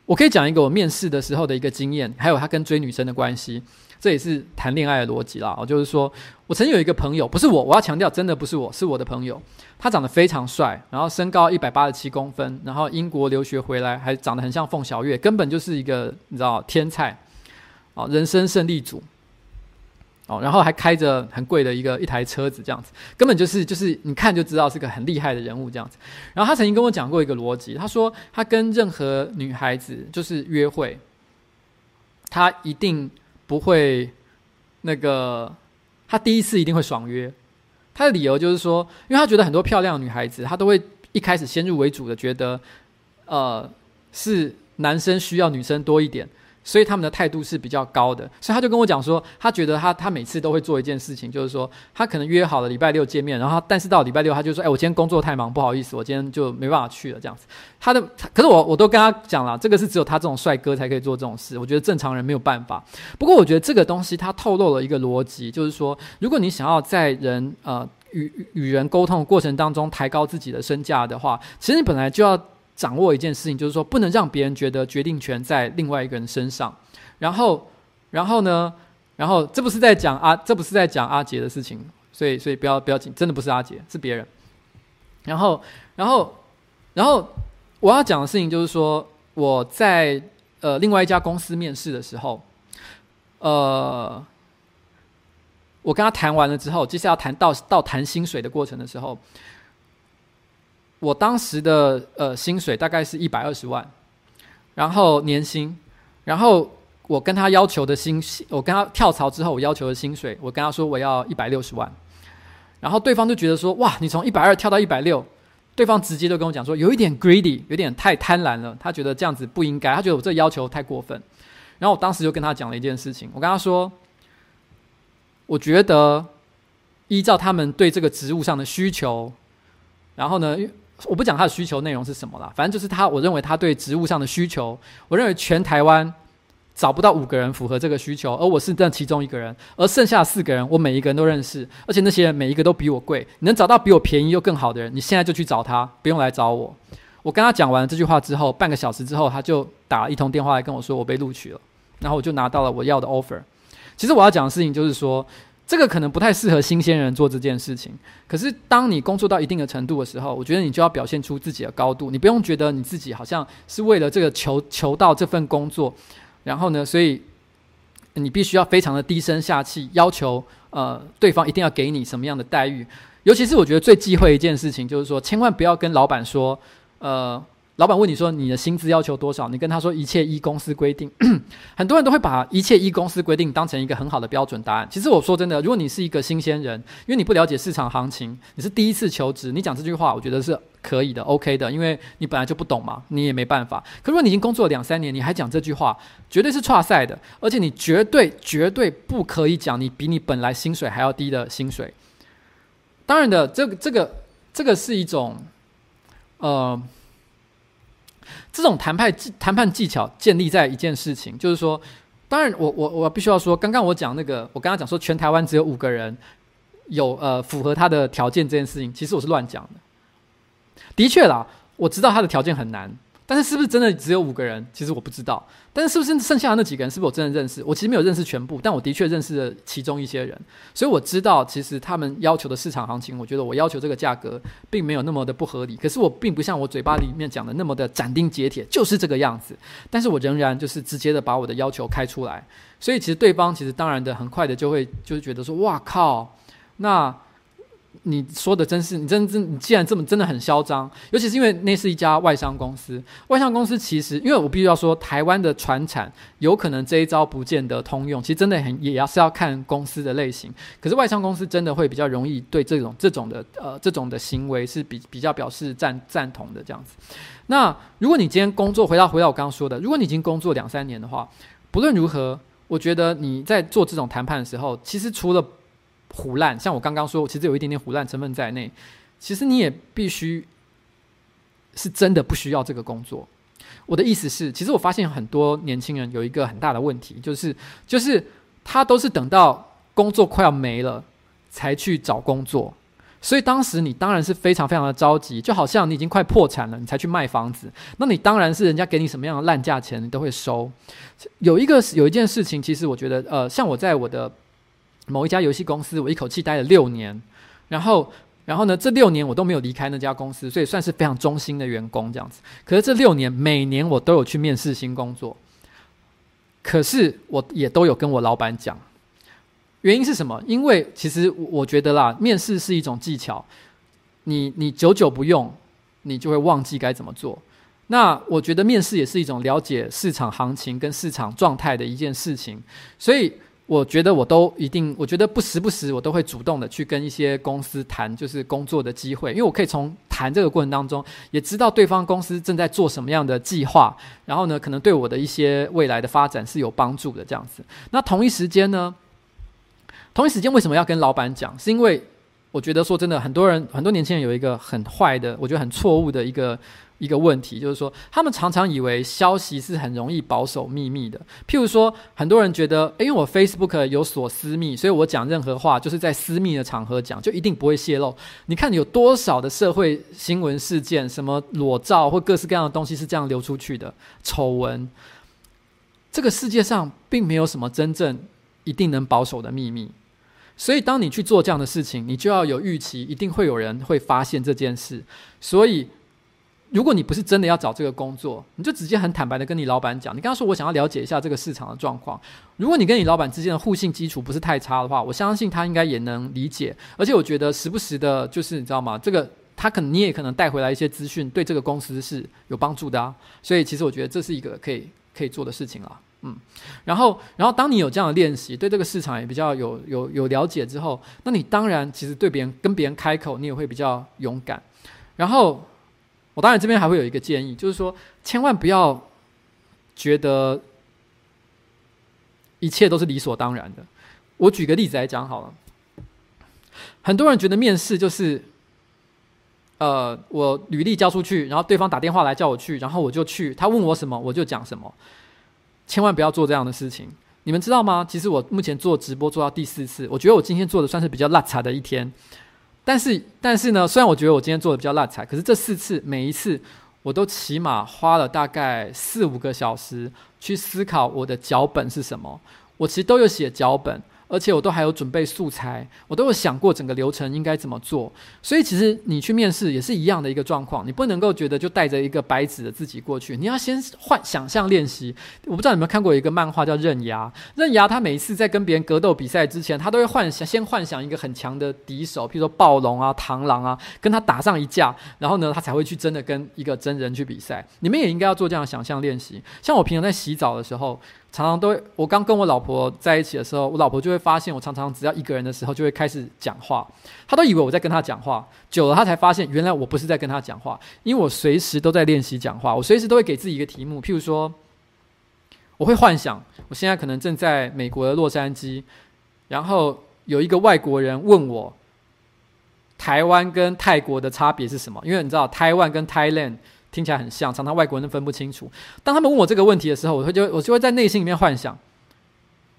我可以讲一个我面试的时候的一个经验，还有他跟追女生的关系。这也是谈恋爱的逻辑啦。我就是说，我曾经有一个朋友，不是我，我要强调，真的不是我，是我的朋友。他长得非常帅，然后身高一百八十七公分，然后英国留学回来，还长得很像凤小月，根本就是一个你知道天才，啊，人生胜利组。哦，然后还开着很贵的一个一台车子，这样子根本就是就是你看就知道是个很厉害的人物这样子。然后他曾经跟我讲过一个逻辑，他说他跟任何女孩子就是约会，他一定不会那个，他第一次一定会爽约。他的理由就是说，因为他觉得很多漂亮的女孩子，他都会一开始先入为主的觉得，呃，是男生需要女生多一点。所以他们的态度是比较高的，所以他就跟我讲说，他觉得他他每次都会做一件事情，就是说他可能约好了礼拜六见面，然后但是到礼拜六他就说，哎，我今天工作太忙，不好意思，我今天就没办法去了这样子。他的可是我我都跟他讲了，这个是只有他这种帅哥才可以做这种事，我觉得正常人没有办法。不过我觉得这个东西它透露了一个逻辑，就是说，如果你想要在人呃与与人沟通的过程当中抬高自己的身价的话，其实你本来就要。掌握一件事情，就是说不能让别人觉得决定权在另外一个人身上。然后，然后呢？然后这不是在讲阿，这不是在讲阿杰的事情，所以，所以不要不要紧，真的不是阿杰，是别人。然后，然后，然后我要讲的事情就是说，我在呃另外一家公司面试的时候，呃，我跟他谈完了之后，接下来要谈到到谈薪水的过程的时候。我当时的呃薪水大概是一百二十万，然后年薪，然后我跟他要求的薪，我跟他跳槽之后我要求的薪水，我跟他说我要一百六十万，然后对方就觉得说哇，你从一百二跳到一百六，对方直接就跟我讲说有一点 greedy，有点太贪婪了，他觉得这样子不应该，他觉得我这要求太过分，然后我当时就跟他讲了一件事情，我跟他说，我觉得依照他们对这个职务上的需求，然后呢。我不讲他的需求内容是什么了，反正就是他，我认为他对职务上的需求，我认为全台湾找不到五个人符合这个需求，而我是这其中一个人，而剩下四个人，我每一个人都认识，而且那些人每一个都比我贵，你能找到比我便宜又更好的人，你现在就去找他，不用来找我。我跟他讲完这句话之后，半个小时之后，他就打一通电话来跟我说我被录取了，然后我就拿到了我要的 offer。其实我要讲的事情就是说。这个可能不太适合新鲜人做这件事情，可是当你工作到一定的程度的时候，我觉得你就要表现出自己的高度。你不用觉得你自己好像是为了这个求求到这份工作，然后呢，所以你必须要非常的低声下气，要求呃对方一定要给你什么样的待遇。尤其是我觉得最忌讳一件事情，就是说千万不要跟老板说呃。老板问你说你的薪资要求多少？你跟他说一切依公司规定。[clears throat] 很多人都会把一切依公司规定当成一个很好的标准答案。其实我说真的，如果你是一个新鲜人，因为你不了解市场行情，你是第一次求职，你讲这句话，我觉得是可以的，OK 的，因为你本来就不懂嘛，你也没办法。可如果你已经工作了两三年，你还讲这句话，绝对是差赛的，而且你绝对绝对不可以讲你比你本来薪水还要低的薪水。当然的，这个这个这个是一种，呃。这种谈判技谈判技巧建立在一件事情，就是说，当然我，我我必须要说，刚刚我讲那个，我刚刚讲说全台湾只有五个人有呃符合他的条件这件事情，其实我是乱讲的。的确啦，我知道他的条件很难。但是是不是真的只有五个人？其实我不知道。但是是不是剩下的那几个人，是不是我真的认识？我其实没有认识全部，但我的确认识了其中一些人，所以我知道其实他们要求的市场行情，我觉得我要求这个价格并没有那么的不合理。可是我并不像我嘴巴里面讲的那么的斩钉截铁，就是这个样子。但是我仍然就是直接的把我的要求开出来，所以其实对方其实当然的很快的就会就是觉得说，哇靠，那。你说的真是，你真真，你既然这么真的很嚣张，尤其是因为那是一家外商公司。外商公司其实，因为我必须要说，台湾的传产有可能这一招不见得通用，其实真的很也要是要看公司的类型。可是外商公司真的会比较容易对这种这种的呃这种的行为是比比较表示赞赞同的这样子。那如果你今天工作回到回到我刚刚说的，如果你已经工作两三年的话，不论如何，我觉得你在做这种谈判的时候，其实除了唬烂，像我刚刚说，其实有一点点唬烂成分在内。其实你也必须是真的不需要这个工作。我的意思是，其实我发现很多年轻人有一个很大的问题，就是就是他都是等到工作快要没了才去找工作。所以当时你当然是非常非常的着急，就好像你已经快破产了，你才去卖房子。那你当然是人家给你什么样的烂价钱，你都会收。有一个有一件事情，其实我觉得，呃，像我在我的。某一家游戏公司，我一口气待了六年，然后，然后呢，这六年我都没有离开那家公司，所以算是非常忠心的员工这样子。可是这六年，每年我都有去面试新工作，可是我也都有跟我老板讲，原因是什么？因为其实我觉得啦，面试是一种技巧，你你久久不用，你就会忘记该怎么做。那我觉得面试也是一种了解市场行情跟市场状态的一件事情，所以。我觉得我都一定，我觉得不时不时我都会主动的去跟一些公司谈，就是工作的机会，因为我可以从谈这个过程当中，也知道对方公司正在做什么样的计划，然后呢，可能对我的一些未来的发展是有帮助的这样子。那同一时间呢，同一时间为什么要跟老板讲？是因为我觉得说真的，很多人很多年轻人有一个很坏的，我觉得很错误的一个。一个问题就是说，他们常常以为消息是很容易保守秘密的。譬如说，很多人觉得，诶，因为我 Facebook 有所私密，所以我讲任何话就是在私密的场合讲，就一定不会泄露。你看有多少的社会新闻事件，什么裸照或各式各样的东西是这样流出去的丑闻。这个世界上并没有什么真正一定能保守的秘密。所以，当你去做这样的事情，你就要有预期，一定会有人会发现这件事。所以。如果你不是真的要找这个工作，你就直接很坦白的跟你老板讲。你刚刚说我想要了解一下这个市场的状况。如果你跟你老板之间的互信基础不是太差的话，我相信他应该也能理解。而且我觉得时不时的，就是你知道吗？这个他可能你也可能带回来一些资讯，对这个公司是有帮助的啊。所以其实我觉得这是一个可以可以做的事情啊。嗯，然后然后当你有这样的练习，对这个市场也比较有有有了解之后，那你当然其实对别人跟别人开口，你也会比较勇敢。然后。我当然这边还会有一个建议，就是说，千万不要觉得一切都是理所当然的。我举个例子来讲好了，很多人觉得面试就是，呃，我履历交出去，然后对方打电话来叫我去，然后我就去，他问我什么我就讲什么。千万不要做这样的事情，你们知道吗？其实我目前做直播做到第四次，我觉得我今天做的算是比较邋遢的一天。但是，但是呢，虽然我觉得我今天做的比较烂彩，可是这四次每一次我都起码花了大概四五个小时去思考我的脚本是什么，我其实都有写脚本。而且我都还有准备素材，我都有想过整个流程应该怎么做。所以其实你去面试也是一样的一个状况，你不能够觉得就带着一个白纸的自己过去，你要先幻想象练习。我不知道你们看过一个漫画叫《刃牙》，刃牙他每一次在跟别人格斗比赛之前，他都会幻想先幻想一个很强的敌手，譬如说暴龙啊、螳螂啊，跟他打上一架，然后呢，他才会去真的跟一个真人去比赛。你们也应该要做这样想象练习。像我平常在洗澡的时候。常常都会，我刚跟我老婆在一起的时候，我老婆就会发现我常常只要一个人的时候就会开始讲话，她都以为我在跟她讲话，久了她才发现原来我不是在跟她讲话，因为我随时都在练习讲话，我随时都会给自己一个题目，譬如说，我会幻想我现在可能正在美国的洛杉矶，然后有一个外国人问我，台湾跟泰国的差别是什么？因为你知道台湾跟 Thailand。听起来很像，常常外国人都分不清楚。当他们问我这个问题的时候，我会就我就会在内心里面幻想，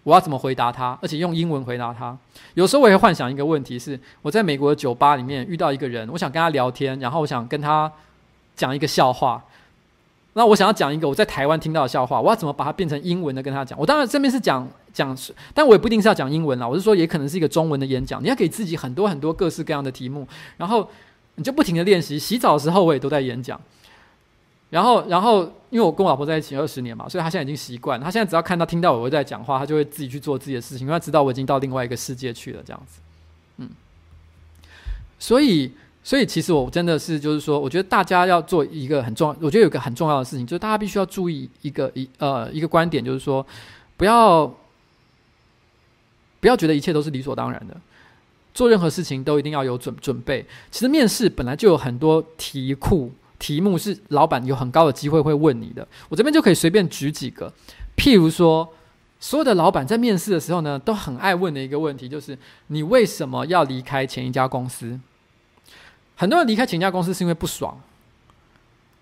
我要怎么回答他，而且用英文回答他。有时候我也会幻想一个问题是：我在美国的酒吧里面遇到一个人，我想跟他聊天，然后我想跟他讲一个笑话。那我想要讲一个我在台湾听到的笑话，我要怎么把它变成英文的跟他讲？我当然这边是讲讲，但我也不一定是要讲英文啦。我是说，也可能是一个中文的演讲。你要给自己很多很多各式各样的题目，然后你就不停的练习。洗澡的时候我也都在演讲。然后，然后，因为我跟我老婆在一起二十年嘛，所以她现在已经习惯。她现在只要看到听到我在讲话，她就会自己去做自己的事情，因为她知道我已经到另外一个世界去了，这样子。嗯，所以，所以其实我真的是就是说，我觉得大家要做一个很重要，我觉得有个很重要的事情，就是大家必须要注意一个一呃一个观点，就是说，不要不要觉得一切都是理所当然的，做任何事情都一定要有准准备。其实面试本来就有很多题库。题目是老板有很高的机会会问你的，我这边就可以随便举几个，譬如说，所有的老板在面试的时候呢，都很爱问的一个问题就是：你为什么要离开前一家公司？很多人离开前一家公司是因为不爽，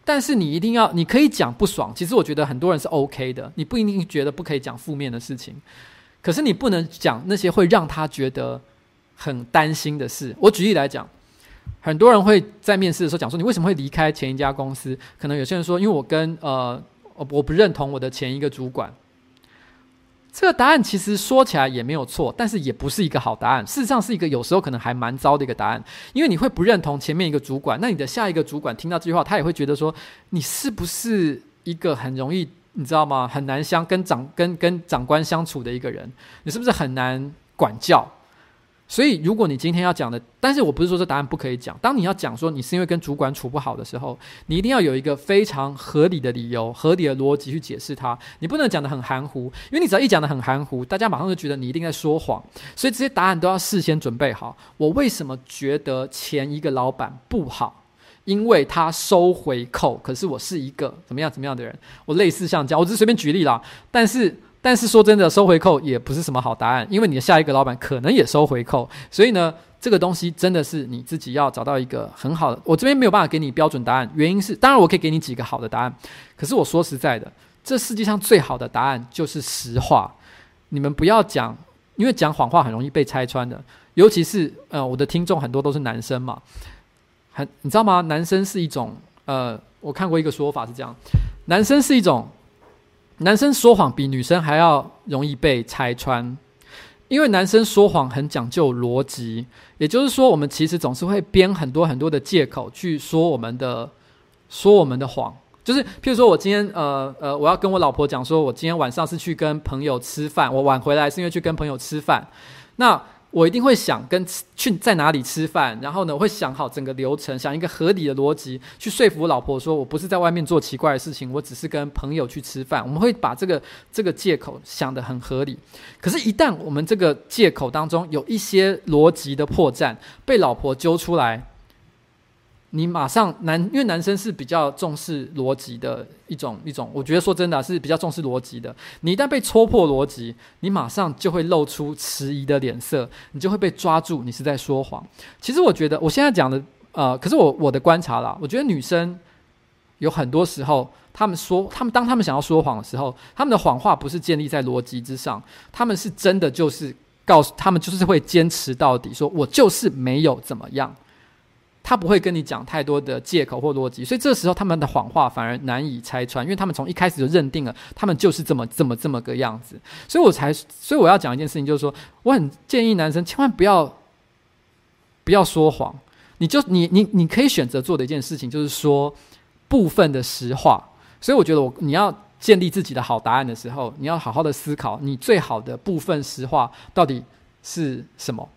但是你一定要，你可以讲不爽。其实我觉得很多人是 OK 的，你不一定觉得不可以讲负面的事情，可是你不能讲那些会让他觉得很担心的事。我举例来讲。很多人会在面试的时候讲说：“你为什么会离开前一家公司？”可能有些人说：“因为我跟呃，我不认同我的前一个主管。”这个答案其实说起来也没有错，但是也不是一个好答案。事实上是一个有时候可能还蛮糟的一个答案，因为你会不认同前面一个主管，那你的下一个主管听到这句话，他也会觉得说：“你是不是一个很容易，你知道吗？很难相跟长跟跟长官相处的一个人？你是不是很难管教？”所以，如果你今天要讲的，但是我不是说这答案不可以讲。当你要讲说你是因为跟主管处不好的时候，你一定要有一个非常合理的理由、合理的逻辑去解释它。你不能讲得很含糊，因为你只要一讲得很含糊，大家马上就觉得你一定在说谎。所以这些答案都要事先准备好。我为什么觉得前一个老板不好？因为他收回扣，可是我是一个怎么样怎么样的人？我类似像这样，我只是随便举例啦。但是。但是说真的，收回扣也不是什么好答案，因为你的下一个老板可能也收回扣，所以呢，这个东西真的是你自己要找到一个很好的。我这边没有办法给你标准答案，原因是，当然我可以给你几个好的答案，可是我说实在的，这世界上最好的答案就是实话。你们不要讲，因为讲谎话很容易被拆穿的，尤其是呃，我的听众很多都是男生嘛，很你知道吗？男生是一种呃，我看过一个说法是这样，男生是一种。男生说谎比女生还要容易被拆穿，因为男生说谎很讲究逻辑，也就是说，我们其实总是会编很多很多的借口去说我们的说我们的谎，就是譬如说我今天呃呃，我要跟我老婆讲说，我今天晚上是去跟朋友吃饭，我晚回来是因为去跟朋友吃饭，那。我一定会想跟去在哪里吃饭，然后呢，我会想好整个流程，想一个合理的逻辑去说服我老婆，说我不是在外面做奇怪的事情，我只是跟朋友去吃饭。我们会把这个这个借口想得很合理，可是，一旦我们这个借口当中有一些逻辑的破绽，被老婆揪出来。你马上男，因为男生是比较重视逻辑的一种一种，我觉得说真的是比较重视逻辑的。你一旦被戳破逻辑，你马上就会露出迟疑的脸色，你就会被抓住，你是在说谎。其实我觉得我现在讲的，呃，可是我我的观察啦，我觉得女生有很多时候，他们说，他们当他们想要说谎的时候，他们的谎话不是建立在逻辑之上，他们是真的就是告诉他们就是会坚持到底，说我就是没有怎么样。他不会跟你讲太多的借口或逻辑，所以这时候他们的谎话反而难以拆穿，因为他们从一开始就认定了他们就是这么这么这么个样子，所以我才所以我要讲一件事情，就是说我很建议男生千万不要不要说谎，你就你你你可以选择做的一件事情就是说部分的实话，所以我觉得我你要建立自己的好答案的时候，你要好好的思考你最好的部分实话到底是什么，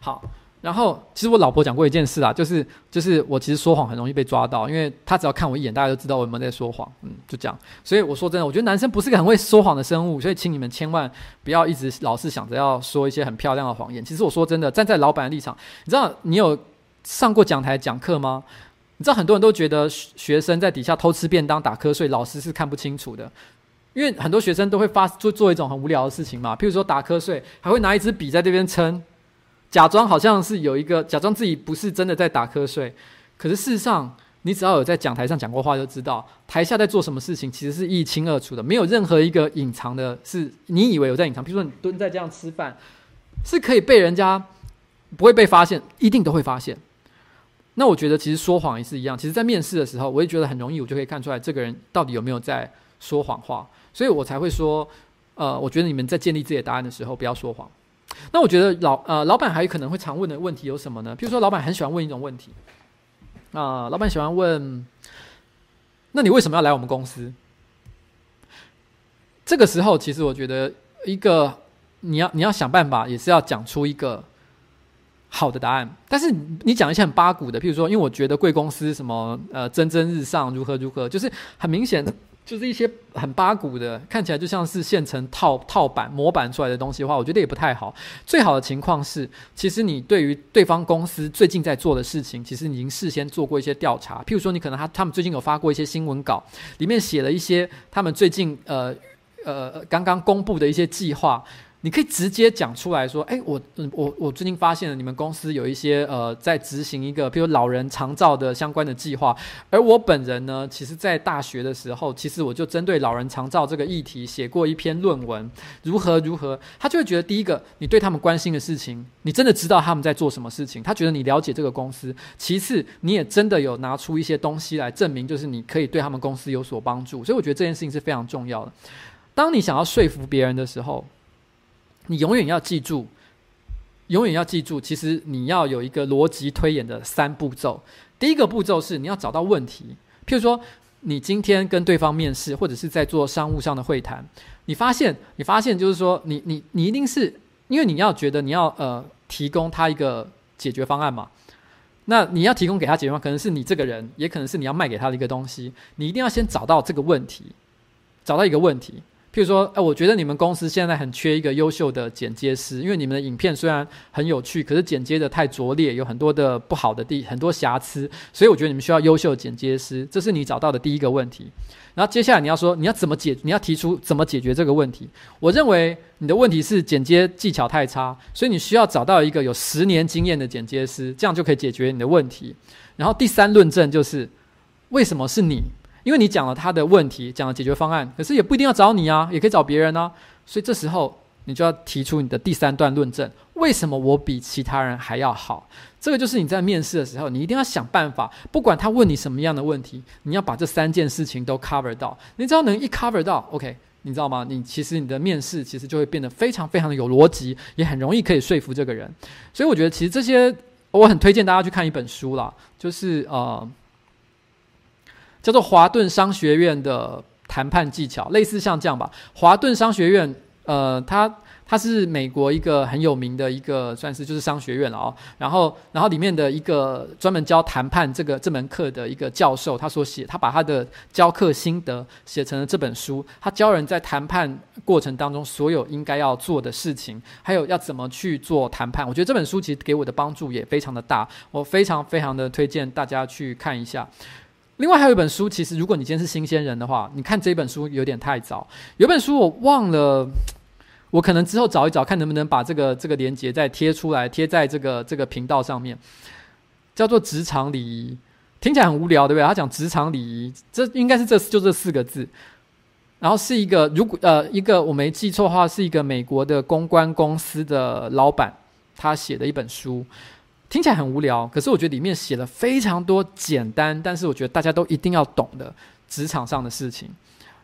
好。然后，其实我老婆讲过一件事啊，就是就是我其实说谎很容易被抓到，因为她只要看我一眼，大家就知道我有没有在说谎，嗯，就这样。所以我说真的，我觉得男生不是个很会说谎的生物，所以请你们千万不要一直老是想着要说一些很漂亮的谎言。其实我说真的，站在老板的立场，你知道你有上过讲台讲课吗？你知道很多人都觉得学生在底下偷吃便当、打瞌睡，老师是看不清楚的，因为很多学生都会发做做一种很无聊的事情嘛，譬如说打瞌睡，还会拿一支笔在这边撑。假装好像是有一个，假装自己不是真的在打瞌睡，可是事实上，你只要有在讲台上讲过话，就知道台下在做什么事情，其实是一清二楚的，没有任何一个隐藏的，是你以为有在隐藏。比如说你蹲在这样吃饭，是可以被人家不会被发现，一定都会发现。那我觉得其实说谎也是一样。其实，在面试的时候，我也觉得很容易，我就可以看出来这个人到底有没有在说谎话，所以我才会说，呃，我觉得你们在建立自己的答案的时候，不要说谎。那我觉得老呃老板还有可能会常问的问题有什么呢？譬如说，老板很喜欢问一种问题。啊、老板喜欢问，那你为什么要来我们公司？这个时候，其实我觉得一个你要你要想办法，也是要讲出一个好的答案。但是你讲一些很八股的，譬如说，因为我觉得贵公司什么呃蒸蒸日上，如何如何，就是很明显。就是一些很八股的，看起来就像是现成套套版模板出来的东西的话，我觉得也不太好。最好的情况是，其实你对于对方公司最近在做的事情，其实你已经事先做过一些调查。譬如说，你可能他他们最近有发过一些新闻稿，里面写了一些他们最近呃呃刚刚公布的一些计划。你可以直接讲出来说，哎，我我我最近发现了你们公司有一些呃在执行一个，比如老人长照的相关的计划，而我本人呢，其实在大学的时候，其实我就针对老人长照这个议题写过一篇论文，如何如何，他就会觉得第一个，你对他们关心的事情，你真的知道他们在做什么事情，他觉得你了解这个公司，其次你也真的有拿出一些东西来证明，就是你可以对他们公司有所帮助，所以我觉得这件事情是非常重要的。当你想要说服别人的时候，你永远要记住，永远要记住，其实你要有一个逻辑推演的三步骤。第一个步骤是你要找到问题，譬如说，你今天跟对方面试，或者是在做商务上的会谈，你发现，你发现就是说，你你你一定是因为你要觉得你要呃提供他一个解决方案嘛，那你要提供给他解决方案，可能是你这个人，也可能是你要卖给他的一个东西，你一定要先找到这个问题，找到一个问题。譬如说，哎，我觉得你们公司现在很缺一个优秀的剪接师，因为你们的影片虽然很有趣，可是剪接的太拙劣，有很多的不好的地，很多瑕疵，所以我觉得你们需要优秀的剪接师，这是你找到的第一个问题。然后接下来你要说你要怎么解，你要提出怎么解决这个问题。我认为你的问题是剪接技巧太差，所以你需要找到一个有十年经验的剪接师，这样就可以解决你的问题。然后第三论证就是为什么是你？因为你讲了他的问题，讲了解决方案，可是也不一定要找你啊，也可以找别人啊。所以这时候你就要提出你的第三段论证：为什么我比其他人还要好？这个就是你在面试的时候，你一定要想办法，不管他问你什么样的问题，你要把这三件事情都 cover 到。你只要能一 cover 到，OK，你知道吗？你其实你的面试其实就会变得非常非常的有逻辑，也很容易可以说服这个人。所以我觉得其实这些我很推荐大家去看一本书啦，就是呃。叫做华顿商学院的谈判技巧，类似像这样吧。华顿商学院，呃，它它是美国一个很有名的一个，算是就是商学院了哦。然后，然后里面的一个专门教谈判这个这门课的一个教授，他所写，他把他的教课心得写成了这本书。他教人在谈判过程当中所有应该要做的事情，还有要怎么去做谈判。我觉得这本书其实给我的帮助也非常的大，我非常非常的推荐大家去看一下。另外还有一本书，其实如果你今天是新鲜人的话，你看这本书有点太早。有本书我忘了，我可能之后找一找，看能不能把这个这个连接再贴出来，贴在这个这个频道上面，叫做《职场礼仪》，听起来很无聊，对不对？他讲职场礼仪，这应该是这就这四个字。然后是一个，如果呃一个我没记错的话，是一个美国的公关公司的老板，他写的一本书。听起来很无聊，可是我觉得里面写了非常多简单，但是我觉得大家都一定要懂的职场上的事情。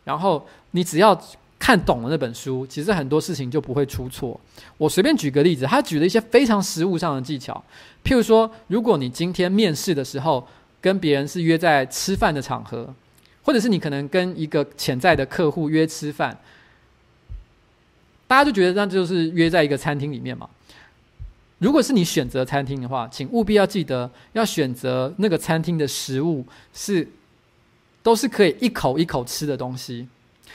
然后你只要看懂了那本书，其实很多事情就不会出错。我随便举个例子，他举了一些非常实务上的技巧，譬如说，如果你今天面试的时候跟别人是约在吃饭的场合，或者是你可能跟一个潜在的客户约吃饭，大家就觉得那就是约在一个餐厅里面嘛。如果是你选择餐厅的话，请务必要记得要选择那个餐厅的食物是都是可以一口一口吃的东西。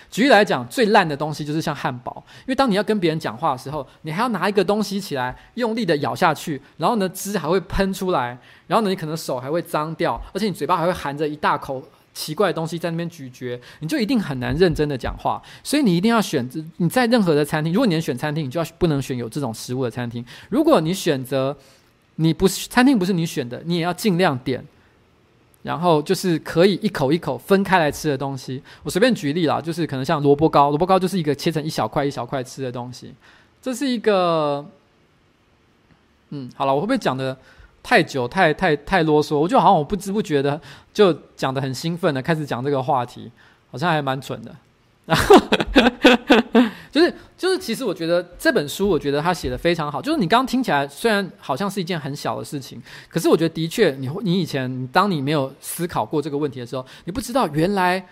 举例来讲，最烂的东西就是像汉堡，因为当你要跟别人讲话的时候，你还要拿一个东西起来，用力的咬下去，然后呢汁还会喷出来，然后呢你可能手还会脏掉，而且你嘴巴还会含着一大口。奇怪的东西在那边咀嚼，你就一定很难认真的讲话。所以你一定要选择你在任何的餐厅，如果你能选餐厅，你就要不能选有这种食物的餐厅。如果你选择你不是餐厅不是你选的，你也要尽量点然后就是可以一口一口分开来吃的东西。我随便举例啦，就是可能像萝卜糕，萝卜糕就是一个切成一小块一小块吃的东西。这是一个，嗯，好了，我会不会讲的太久、太太太啰嗦？我就好像我不知不觉的就讲的很兴奋的开始讲这个话题，好像还蛮蠢的。然后就是就是，其实我觉得这本书，我觉得他写的非常好。就是你刚刚听起来虽然好像是一件很小的事情，可是我觉得的确，你你以前当你没有思考过这个问题的时候，你不知道原来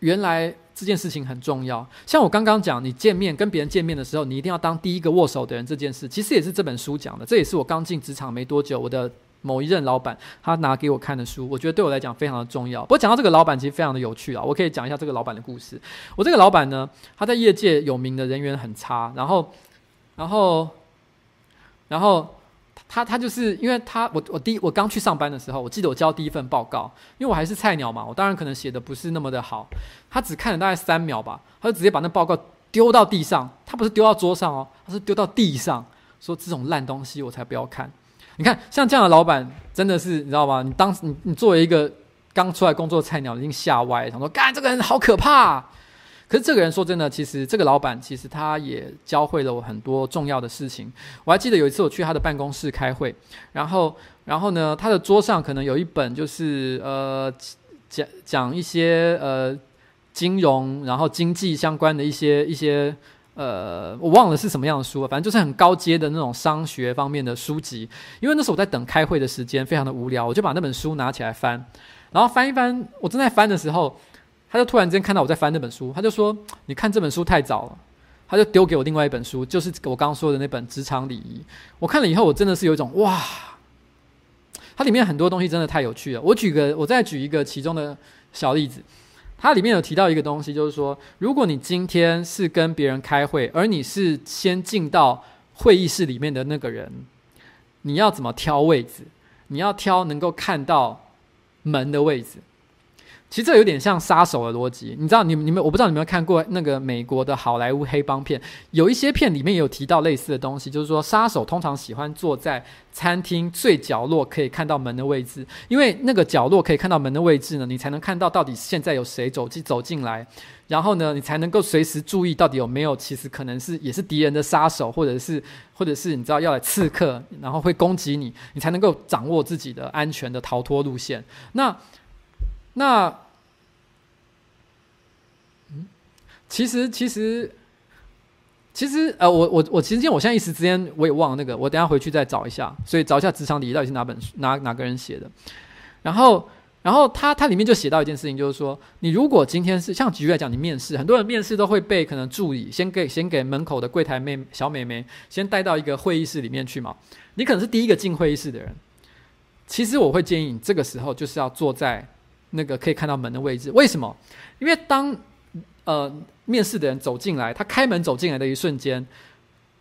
原来这件事情很重要。像我刚刚讲，你见面跟别人见面的时候，你一定要当第一个握手的人这件事，其实也是这本书讲的。这也是我刚进职场没多久，我的。某一任老板，他拿给我看的书，我觉得对我来讲非常的重要。不过讲到这个老板，其实非常的有趣啊，我可以讲一下这个老板的故事。我这个老板呢，他在业界有名的人缘很差，然后，然后，然后他他就是因为他我我第一我刚去上班的时候，我记得我交第一份报告，因为我还是菜鸟嘛，我当然可能写的不是那么的好。他只看了大概三秒吧，他就直接把那报告丢到地上，他不是丢到桌上哦，他是丢到地上，说这种烂东西我才不要看。你看，像这样的老板，真的是你知道吗？你当时你你作为一个刚出来工作的菜鸟，已经吓歪了，想说，干这个人好可怕。可是这个人说真的，其实这个老板其实他也教会了我很多重要的事情。我还记得有一次我去他的办公室开会，然后然后呢，他的桌上可能有一本就是呃讲讲一些呃金融然后经济相关的一些一些。呃，我忘了是什么样的书了，反正就是很高阶的那种商学方面的书籍。因为那时候我在等开会的时间，非常的无聊，我就把那本书拿起来翻，然后翻一翻。我正在翻的时候，他就突然间看到我在翻那本书，他就说：“你看这本书太早了。”他就丢给我另外一本书，就是我刚刚说的那本《职场礼仪》。我看了以后，我真的是有一种哇，它里面很多东西真的太有趣了。我举个，我再举一个其中的小例子。它里面有提到一个东西，就是说，如果你今天是跟别人开会，而你是先进到会议室里面的那个人，你要怎么挑位置？你要挑能够看到门的位置。其实这有点像杀手的逻辑，你知道？你你们我不知道你们有没有看过那个美国的好莱坞黑帮片，有一些片里面也有提到类似的东西，就是说杀手通常喜欢坐在餐厅最角落可以看到门的位置，因为那个角落可以看到门的位置呢，你才能看到到底现在有谁走进走进来，然后呢，你才能够随时注意到底有没有其实可能是也是敌人的杀手，或者是或者是你知道要来刺客，然后会攻击你，你才能够掌握自己的安全的逃脱路线。那那，嗯，其实其实其实呃，我我我其实我现在一时之间我也忘了那个，我等下回去再找一下，所以找一下职场礼仪到底是哪本书哪哪个人写的。然后然后他他里面就写到一件事情，就是说，你如果今天是像举例来讲，你面试，很多人面试都会被可能助理先给先给门口的柜台妹小妹妹先带到一个会议室里面去嘛，你可能是第一个进会议室的人。其实我会建议你这个时候就是要坐在。那个可以看到门的位置，为什么？因为当呃面试的人走进来，他开门走进来的一瞬间，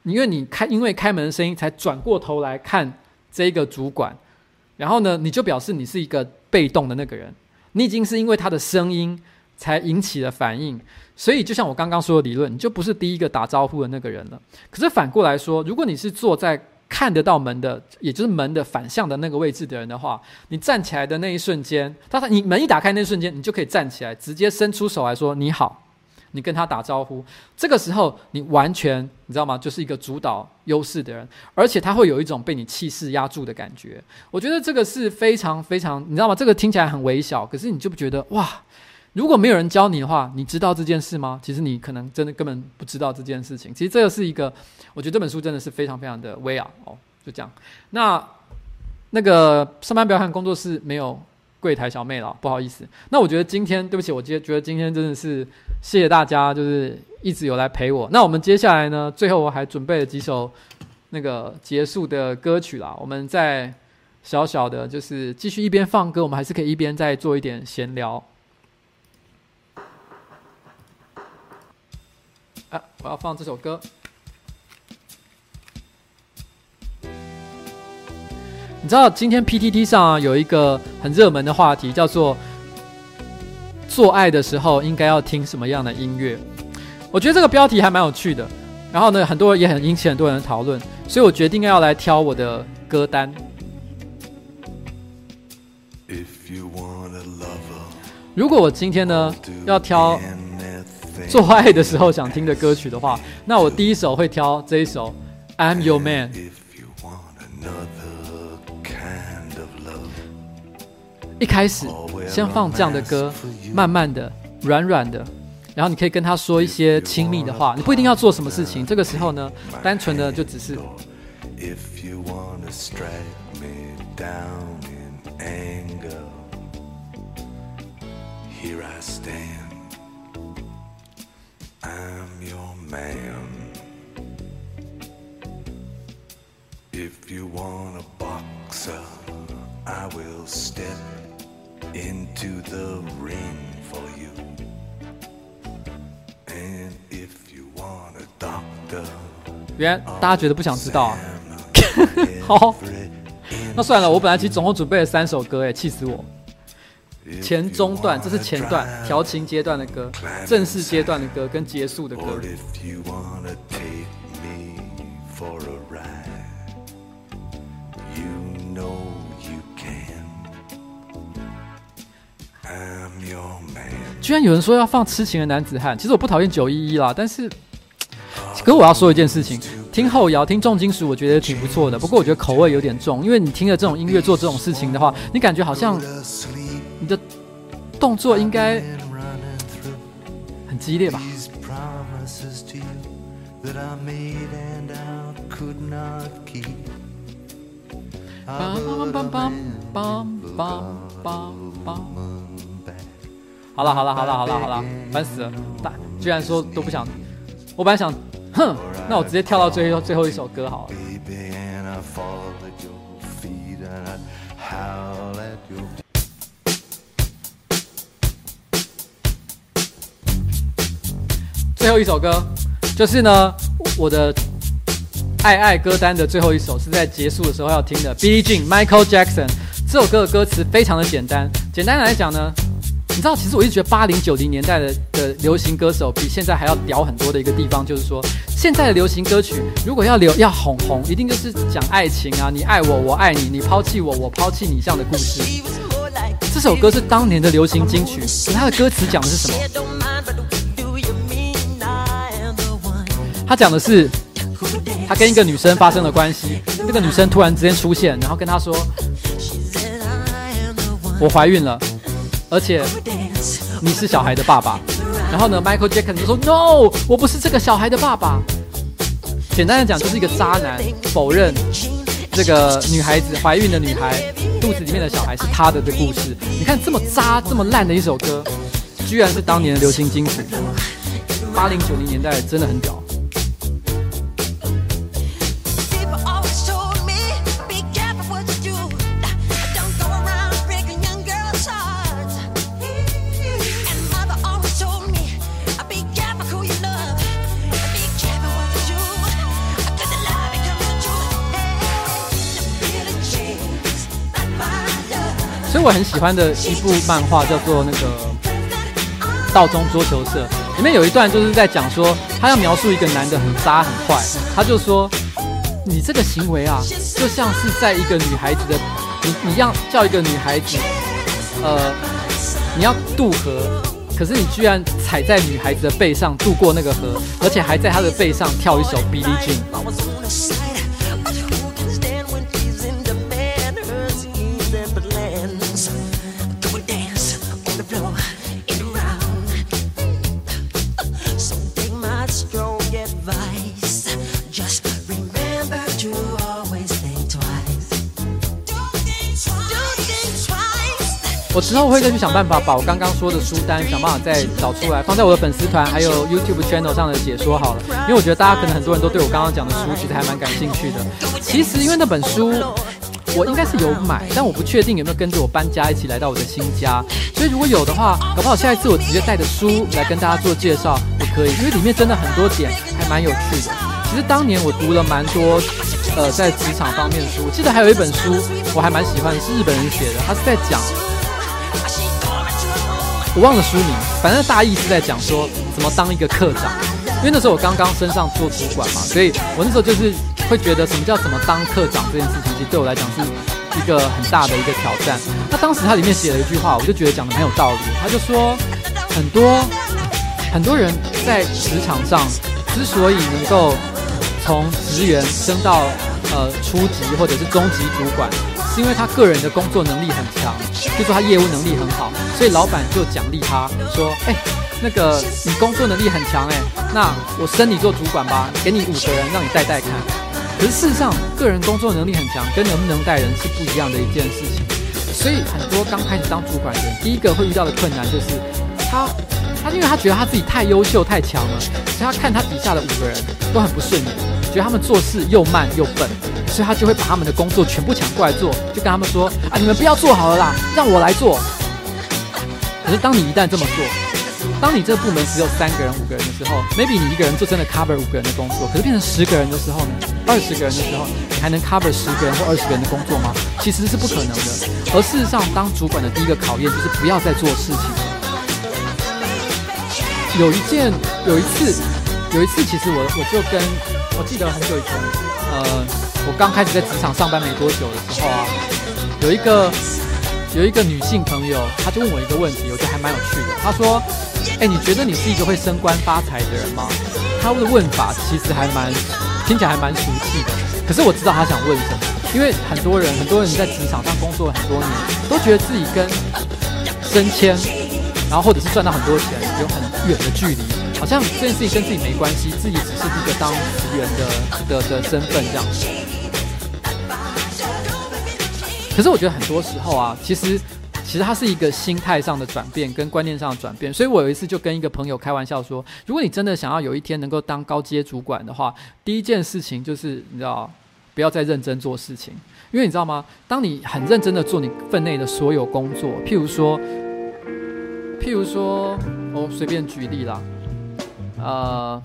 因为你开因为开门的声音才转过头来看这个主管，然后呢，你就表示你是一个被动的那个人，你已经是因为他的声音才引起了反应，所以就像我刚刚说的理论，你就不是第一个打招呼的那个人了。可是反过来说，如果你是坐在看得到门的，也就是门的反向的那个位置的人的话，你站起来的那一瞬间，他你门一打开那一瞬间，你就可以站起来，直接伸出手来说你好，你跟他打招呼。这个时候，你完全你知道吗？就是一个主导优势的人，而且他会有一种被你气势压住的感觉。我觉得这个是非常非常，你知道吗？这个听起来很微小，可是你就不觉得哇？如果没有人教你的话，你知道这件事吗？其实你可能真的根本不知道这件事情。其实这个是一个，我觉得这本书真的是非常非常的威啊！哦，就这样。那那个上班不要看工作室没有柜台小妹了，不好意思。那我觉得今天对不起，我今觉得今天真的是谢谢大家，就是一直有来陪我。那我们接下来呢，最后我还准备了几首那个结束的歌曲啦。我们再小小的，就是继续一边放歌，我们还是可以一边再做一点闲聊。啊！我要放这首歌。你知道今天 PTT 上啊，有一个很热门的话题，叫做“做爱的时候应该要听什么样的音乐”。我觉得这个标题还蛮有趣的。然后呢，很多人也很引起很多人的讨论，所以我决定要来挑我的歌单。如果我今天呢要挑做爱的时候想听的歌曲的话，那我第一首会挑这一首《I'm Your Man》。一开始先放这样的歌，慢慢的、软软的，然后你可以跟他说一些亲密的话，你不一定要做什么事情。这个时候呢，单纯的就只是。原来大家觉得不想知道啊？[laughs] 好，那算了。我本来其实总共准备了三首歌，哎，气死我！前中段，这是前段调情阶段的歌，正式阶段的歌跟结束的歌。居然有人说要放痴情的男子汉，其实我不讨厌九一一啦，但是。可我要说一件事情，听后摇、听重金属，我觉得挺不错的。不过我觉得口味有点重，因为你听了这种音乐做这种事情的话，你感觉好像你的动作应该很激烈吧？好了好了好了好了好了，烦死了！大居然说都不想，我本来想。哼，那我直接跳到最后最后一首歌好了。最后一首歌就是呢，我的爱爱歌单的最后一首是在结束的时候要听的。Billie Jean Michael Jackson 这首歌的歌词非常的简单，简单来讲呢。你知道，其实我一直觉得八零九零年代的的流行歌手比现在还要屌很多的一个地方，就是说，现在的流行歌曲如果要流要哄红，一定就是讲爱情啊，你爱我，我爱你，你抛弃我，我抛弃你这样的故事。这首歌是当年的流行金曲，它的歌词讲的是什么？他讲的是，他跟一个女生发生了关系，那个女生突然之间出现，然后跟他说，我怀孕了。而且你是小孩的爸爸，然后呢，Michael Jackson 就说：“No，我不是这个小孩的爸爸。”简单的讲，就是一个渣男否认这个女孩子怀孕的女孩肚子里面的小孩是他的的故事。你看这么渣、这么烂的一首歌，居然是当年的流行金曲，八零九零年代真的很屌。很喜欢的一部漫画叫做那个《道中桌球社》，里面有一段就是在讲说，他要描述一个男的很渣很坏，他就说：“你这个行为啊，就像是在一个女孩子的，你你要叫一个女孩子，呃，你要渡河，可是你居然踩在女孩子的背上渡过那个河，而且还在她的背上跳一首 Billie Jean。”我之后会再去想办法把我刚刚说的书单想办法再找出来，放在我的粉丝团还有 YouTube channel 上的解说好了。因为我觉得大家可能很多人都对我刚刚讲的书其实还蛮感兴趣的。其实因为那本书我应该是有买，但我不确定有没有跟着我搬家一起来到我的新家。所以如果有的话，搞不好下一次我直接带着书来跟大家做介绍也可以，因为里面真的很多点还蛮有趣的。其实当年我读了蛮多呃在职场方面的书，我记得还有一本书我还蛮喜欢的，是日本人写的，他是在讲。我忘了书名，反正大意是在讲说怎么当一个课长。因为那时候我刚刚升上做主管嘛，所以我那时候就是会觉得什么叫怎么当课长这件事情，其实对我来讲是一个很大的一个挑战。那当时他里面写了一句话，我就觉得讲得很有道理。他就说，很多很多人在职场上之所以能够从职员升到呃初级或者是中级主管，因为他个人的工作能力很强，就说他业务能力很好，所以老板就奖励他说，哎，那个你工作能力很强，哎，那我升你做主管吧，给你五个人让你带带看。可是事实上，个人工作能力很强，跟能不能带人是不一样的一件事情。所以很多刚开始当主管的人，第一个会遇到的困难就是他，他因为他觉得他自己太优秀太强了，所以他看他底下的五个人都很不顺眼，觉得他们做事又慢又笨，所以他就会把他们的工作全部抢过来做，就跟他们说啊，你们不要做好了啦，让我来做。可是当你一旦这么做，当你这个部门只有三个人、五个人的时候，maybe 你一个人就真的 cover 五个人的工作。可是变成十个人的时候呢？二十个人的时候，你还能 cover 十个人或二十个人的工作吗？其实是不可能的。而事实上，当主管的第一个考验就是不要再做事情。有一件，有一次，有一次，其实我我就跟我记得很久以前，呃，我刚开始在职场上班没多久的时候啊，有一个有一个女性朋友，她就问我一个问题，我觉得还蛮有趣的。她说。哎，你觉得你是一个会升官发财的人吗？她的问法其实还蛮听起来还蛮俗气的，可是我知道她想问什么，因为很多人很多人在职场上工作了很多年，都觉得自己跟升迁，然后或者是赚到很多钱有很远的距离，好像这件事情跟自己没关系，自己只是一个当职员的的的身份这样。可是我觉得很多时候啊，其实。其实它是一个心态上的转变跟观念上的转变，所以我有一次就跟一个朋友开玩笑说，如果你真的想要有一天能够当高阶主管的话，第一件事情就是你知道，不要再认真做事情，因为你知道吗？当你很认真的做你分内的所有工作，譬如说，譬如说，我随便举例啦，呃，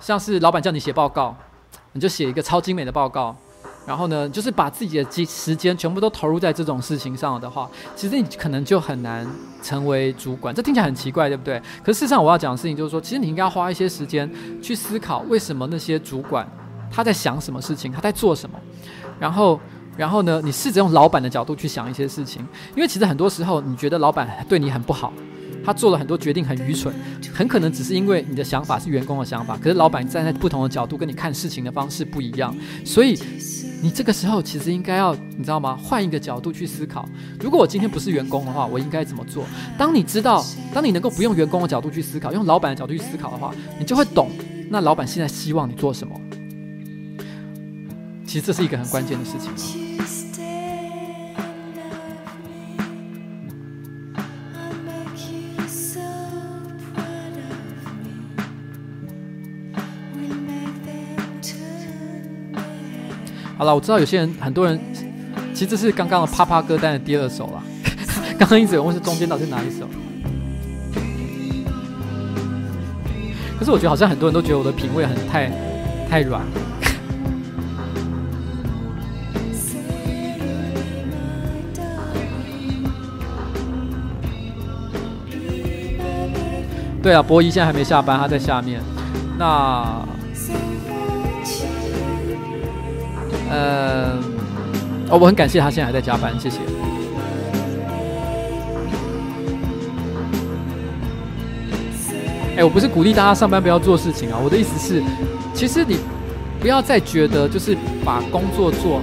像是老板叫你写报告，你就写一个超精美的报告。然后呢，就是把自己的机时间全部都投入在这种事情上的话，其实你可能就很难成为主管。这听起来很奇怪，对不对？可是事实上，我要讲的事情就是说，其实你应该要花一些时间去思考，为什么那些主管他在想什么事情，他在做什么。然后，然后呢，你试着用老板的角度去想一些事情，因为其实很多时候你觉得老板对你很不好。他做了很多决定很愚蠢，很可能只是因为你的想法是员工的想法，可是老板站在不同的角度跟你看事情的方式不一样，所以你这个时候其实应该要你知道吗？换一个角度去思考，如果我今天不是员工的话，我应该怎么做？当你知道，当你能够不用员工的角度去思考，用老板的角度去思考的话，你就会懂，那老板现在希望你做什么？其实这是一个很关键的事情。我知道有些人，很多人，其实这是刚刚的啪啪歌单的第二首了。[laughs] 刚刚一直有问是中间到底是哪一首？可是我觉得好像很多人都觉得我的品味很太太软。对啊，博一现在还没下班，他在下面。那。呃，哦，我很感谢他现在还在加班，谢谢。哎，我不是鼓励大家上班不要做事情啊，我的意思是，其实你不要再觉得就是把工作做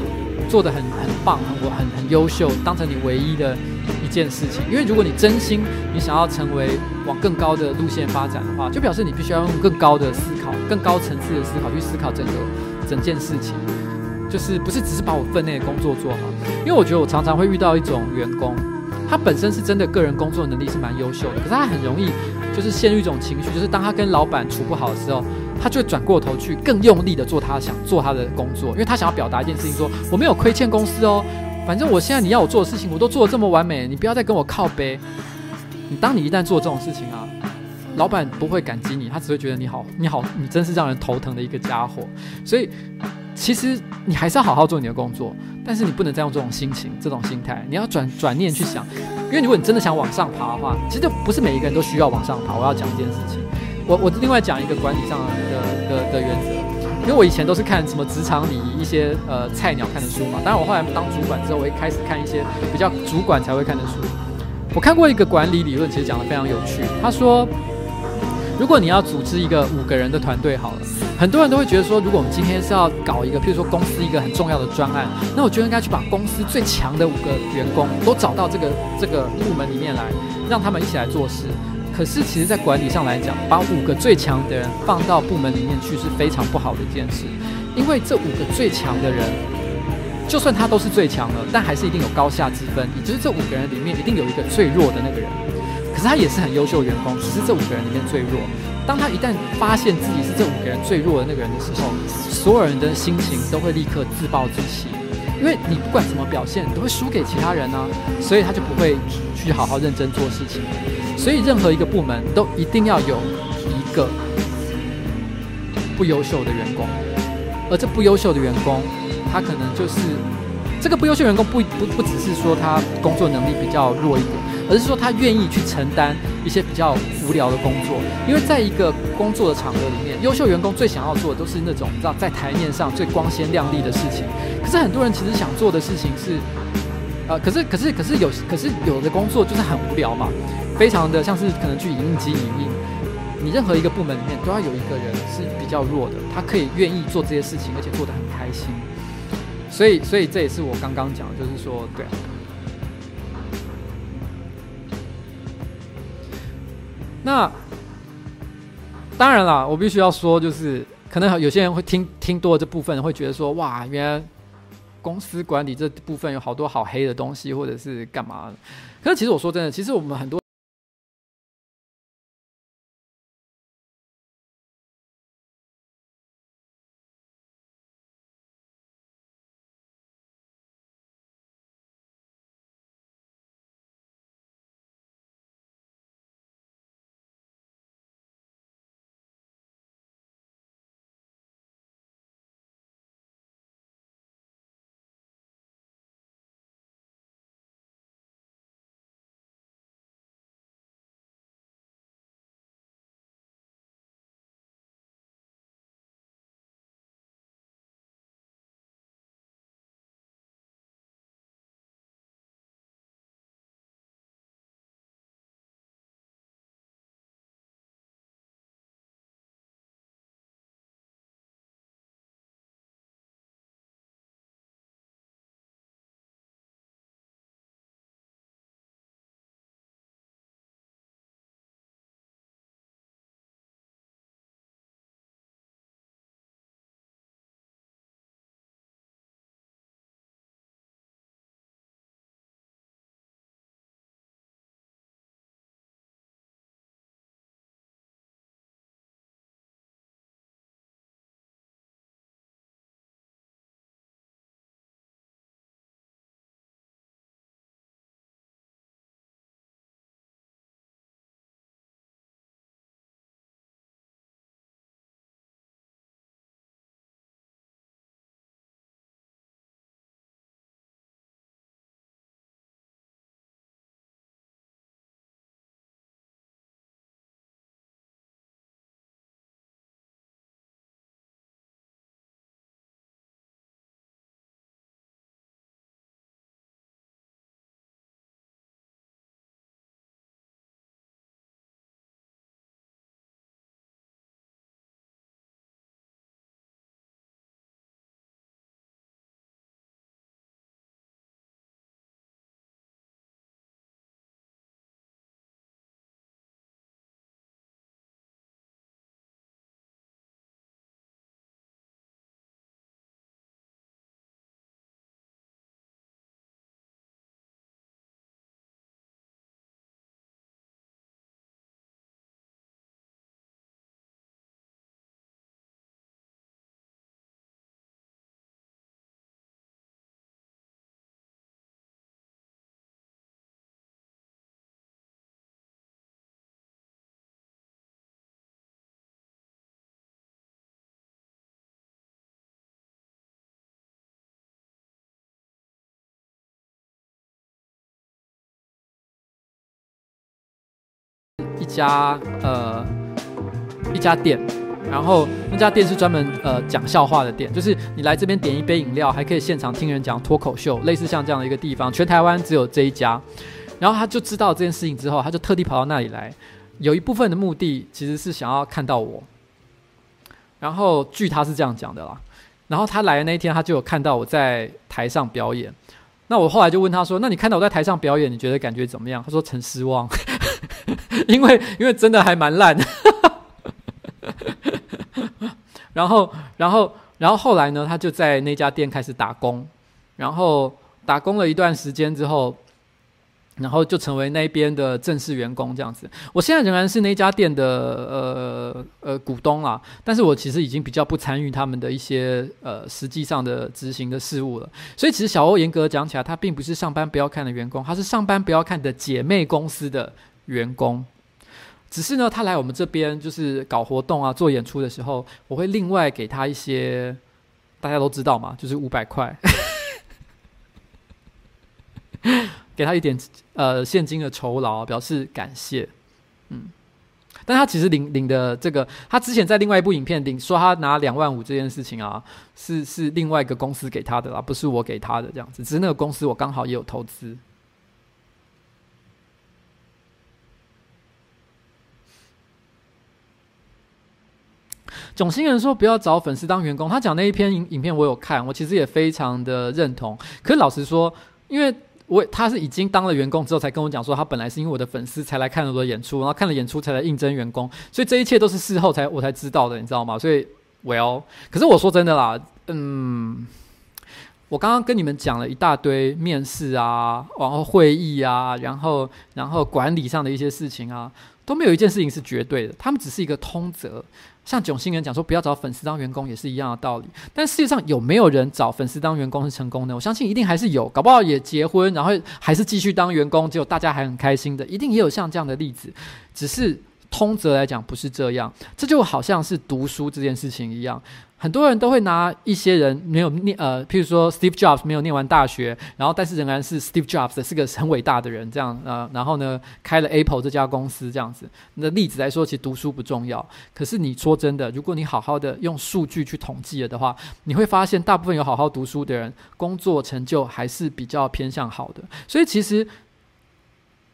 做得很很棒，很很很优秀，当成你唯一的一件事情。因为如果你真心你想要成为往更高的路线发展的话，就表示你必须要用更高的思考、更高层次的思考去思考整个整件事情。就是不是只是把我分内的工作做好，因为我觉得我常常会遇到一种员工，他本身是真的个人工作能力是蛮优秀的，可是他很容易就是陷入一种情绪，就是当他跟老板处不好的时候，他就会转过头去更用力的做他想做他的工作，因为他想要表达一件事情说，我没有亏欠公司哦，反正我现在你要我做的事情我都做得这么完美，你不要再跟我靠背。你当你一旦做这种事情啊，老板不会感激你，他只会觉得你好，你好，你真是让人头疼的一个家伙，所以。其实你还是要好好做你的工作，但是你不能再用这种心情、这种心态，你要转转念去想，因为如果你真的想往上爬的话，其实不是每一个人都需要往上爬。我要讲一件事情，我我另外讲一个管理上的的的原则，因为我以前都是看什么职场礼仪一些呃菜鸟看的书嘛，当然我后来当主管之后，我会开始看一些比较主管才会看的书。我看过一个管理理论，其实讲得非常有趣。他说，如果你要组织一个五个人的团队，好了，很多人都会觉得说，如果我们今天是要搞一个，譬如说公司一个很重要的专案，那我觉得应该去把公司最强的五个员工都找到这个这个部门里面来，让他们一起来做事。可是，其实，在管理上来讲，把五个最强的人放到部门里面去是非常不好的一件事，因为这五个最强的人，就算他都是最强的，但还是一定有高下之分。也就是这五个人里面一定有一个最弱的那个人，可是他也是很优秀员工，只是这五个人里面最弱。当他一旦发现自己是这五个人最弱的那个人的时候，所有人的心情都会立刻自暴自弃，因为你不管怎么表现，你都会输给其他人呢、啊，所以他就不会去好好认真做事情。所以，任何一个部门都一定要有一个不优秀的员工，而这不优秀的员工，他可能就是这个不优秀员工不不不只是说他工作能力比较弱一点，而是说他愿意去承担一些比较无聊的工作。因为在一个工作的场合里面，优秀员工最想要做的都是那种你知道在台面上最光鲜亮丽的事情。可是很多人其实想做的事情是，呃，可是可是可是有可是有的工作就是很无聊嘛。非常的像是可能去影印机影印，你任何一个部门里面都要有一个人是比较弱的，他可以愿意做这些事情，而且做得很开心。所以，所以这也是我刚刚讲，就是说，对。那当然了，我必须要说，就是可能有些人会听听多了这部分，会觉得说，哇，原来公司管理这部分有好多好黑的东西，或者是干嘛？可是其实我说真的，其实我们很多。家呃一家店，然后那家店是专门呃讲笑话的店，就是你来这边点一杯饮料，还可以现场听人讲脱口秀，类似像这样的一个地方，全台湾只有这一家。然后他就知道这件事情之后，他就特地跑到那里来，有一部分的目的其实是想要看到我。然后据他是这样讲的啦，然后他来的那一天，他就有看到我在台上表演。那我后来就问他说：“那你看到我在台上表演，你觉得感觉怎么样？”他说：“很失望，[laughs] [laughs] 因为因为真的还蛮烂。”然后然后然后后来呢，他就在那家店开始打工，然后打工了一段时间之后。然后就成为那边的正式员工这样子。我现在仍然是那家店的呃呃股东啊，但是我其实已经比较不参与他们的一些呃实际上的执行的事务了。所以其实小欧严格讲起来，他并不是上班不要看的员工，他是上班不要看的姐妹公司的员工。只是呢，他来我们这边就是搞活动啊、做演出的时候，我会另外给他一些，大家都知道嘛，就是五百块。[laughs] 给他一点呃现金的酬劳，表示感谢，嗯，但他其实领领的这个，他之前在另外一部影片领说他拿两万五这件事情啊，是是另外一个公司给他的啦，不是我给他的这样子，只是那个公司我刚好也有投资。囧星人说不要找粉丝当员工，他讲那一篇影影片我有看，我其实也非常的认同。可是老实说，因为我他是已经当了员工之后才跟我讲说，他本来是因为我的粉丝才来看了我的演出，然后看了演出才来应征员工，所以这一切都是事后才我才知道的，你知道吗？所以，well，可是我说真的啦，嗯，我刚刚跟你们讲了一大堆面试啊，然后会议啊，然后然后管理上的一些事情啊，都没有一件事情是绝对的，他们只是一个通则。像囧星人讲说不要找粉丝当员工也是一样的道理，但世界上有没有人找粉丝当员工是成功的？我相信一定还是有，搞不好也结婚，然后还是继续当员工，结果大家还很开心的，一定也有像这样的例子。只是通则来讲不是这样，这就好像是读书这件事情一样。很多人都会拿一些人没有念呃，譬如说 Steve Jobs 没有念完大学，然后但是仍然是 Steve Jobs 是个很伟大的人，这样呃，然后呢开了 Apple 这家公司这样子。那例子来说，其实读书不重要。可是你说真的，如果你好好的用数据去统计了的话，你会发现大部分有好好读书的人，工作成就还是比较偏向好的。所以其实。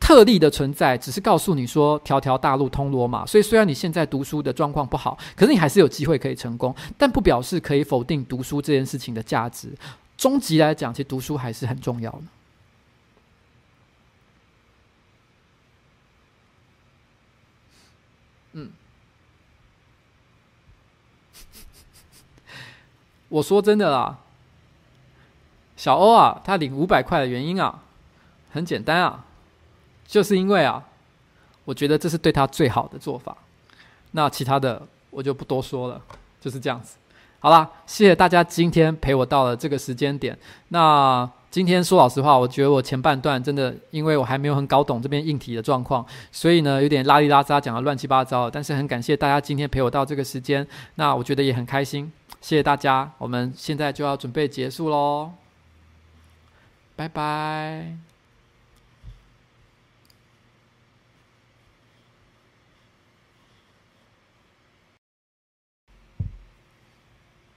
特例的存在，只是告诉你说条条大路通罗马。所以虽然你现在读书的状况不好，可是你还是有机会可以成功，但不表示可以否定读书这件事情的价值。终极来讲，其实读书还是很重要的。嗯，我说真的啦，小欧啊，他领五百块的原因啊，很简单啊。就是因为啊，我觉得这是对他最好的做法。那其他的我就不多说了，就是这样子。好啦，谢谢大家今天陪我到了这个时间点。那今天说老实话，我觉得我前半段真的，因为我还没有很搞懂这边硬体的状况，所以呢有点拉里拉杂讲的乱七八糟。但是很感谢大家今天陪我到这个时间，那我觉得也很开心。谢谢大家，我们现在就要准备结束喽，拜拜。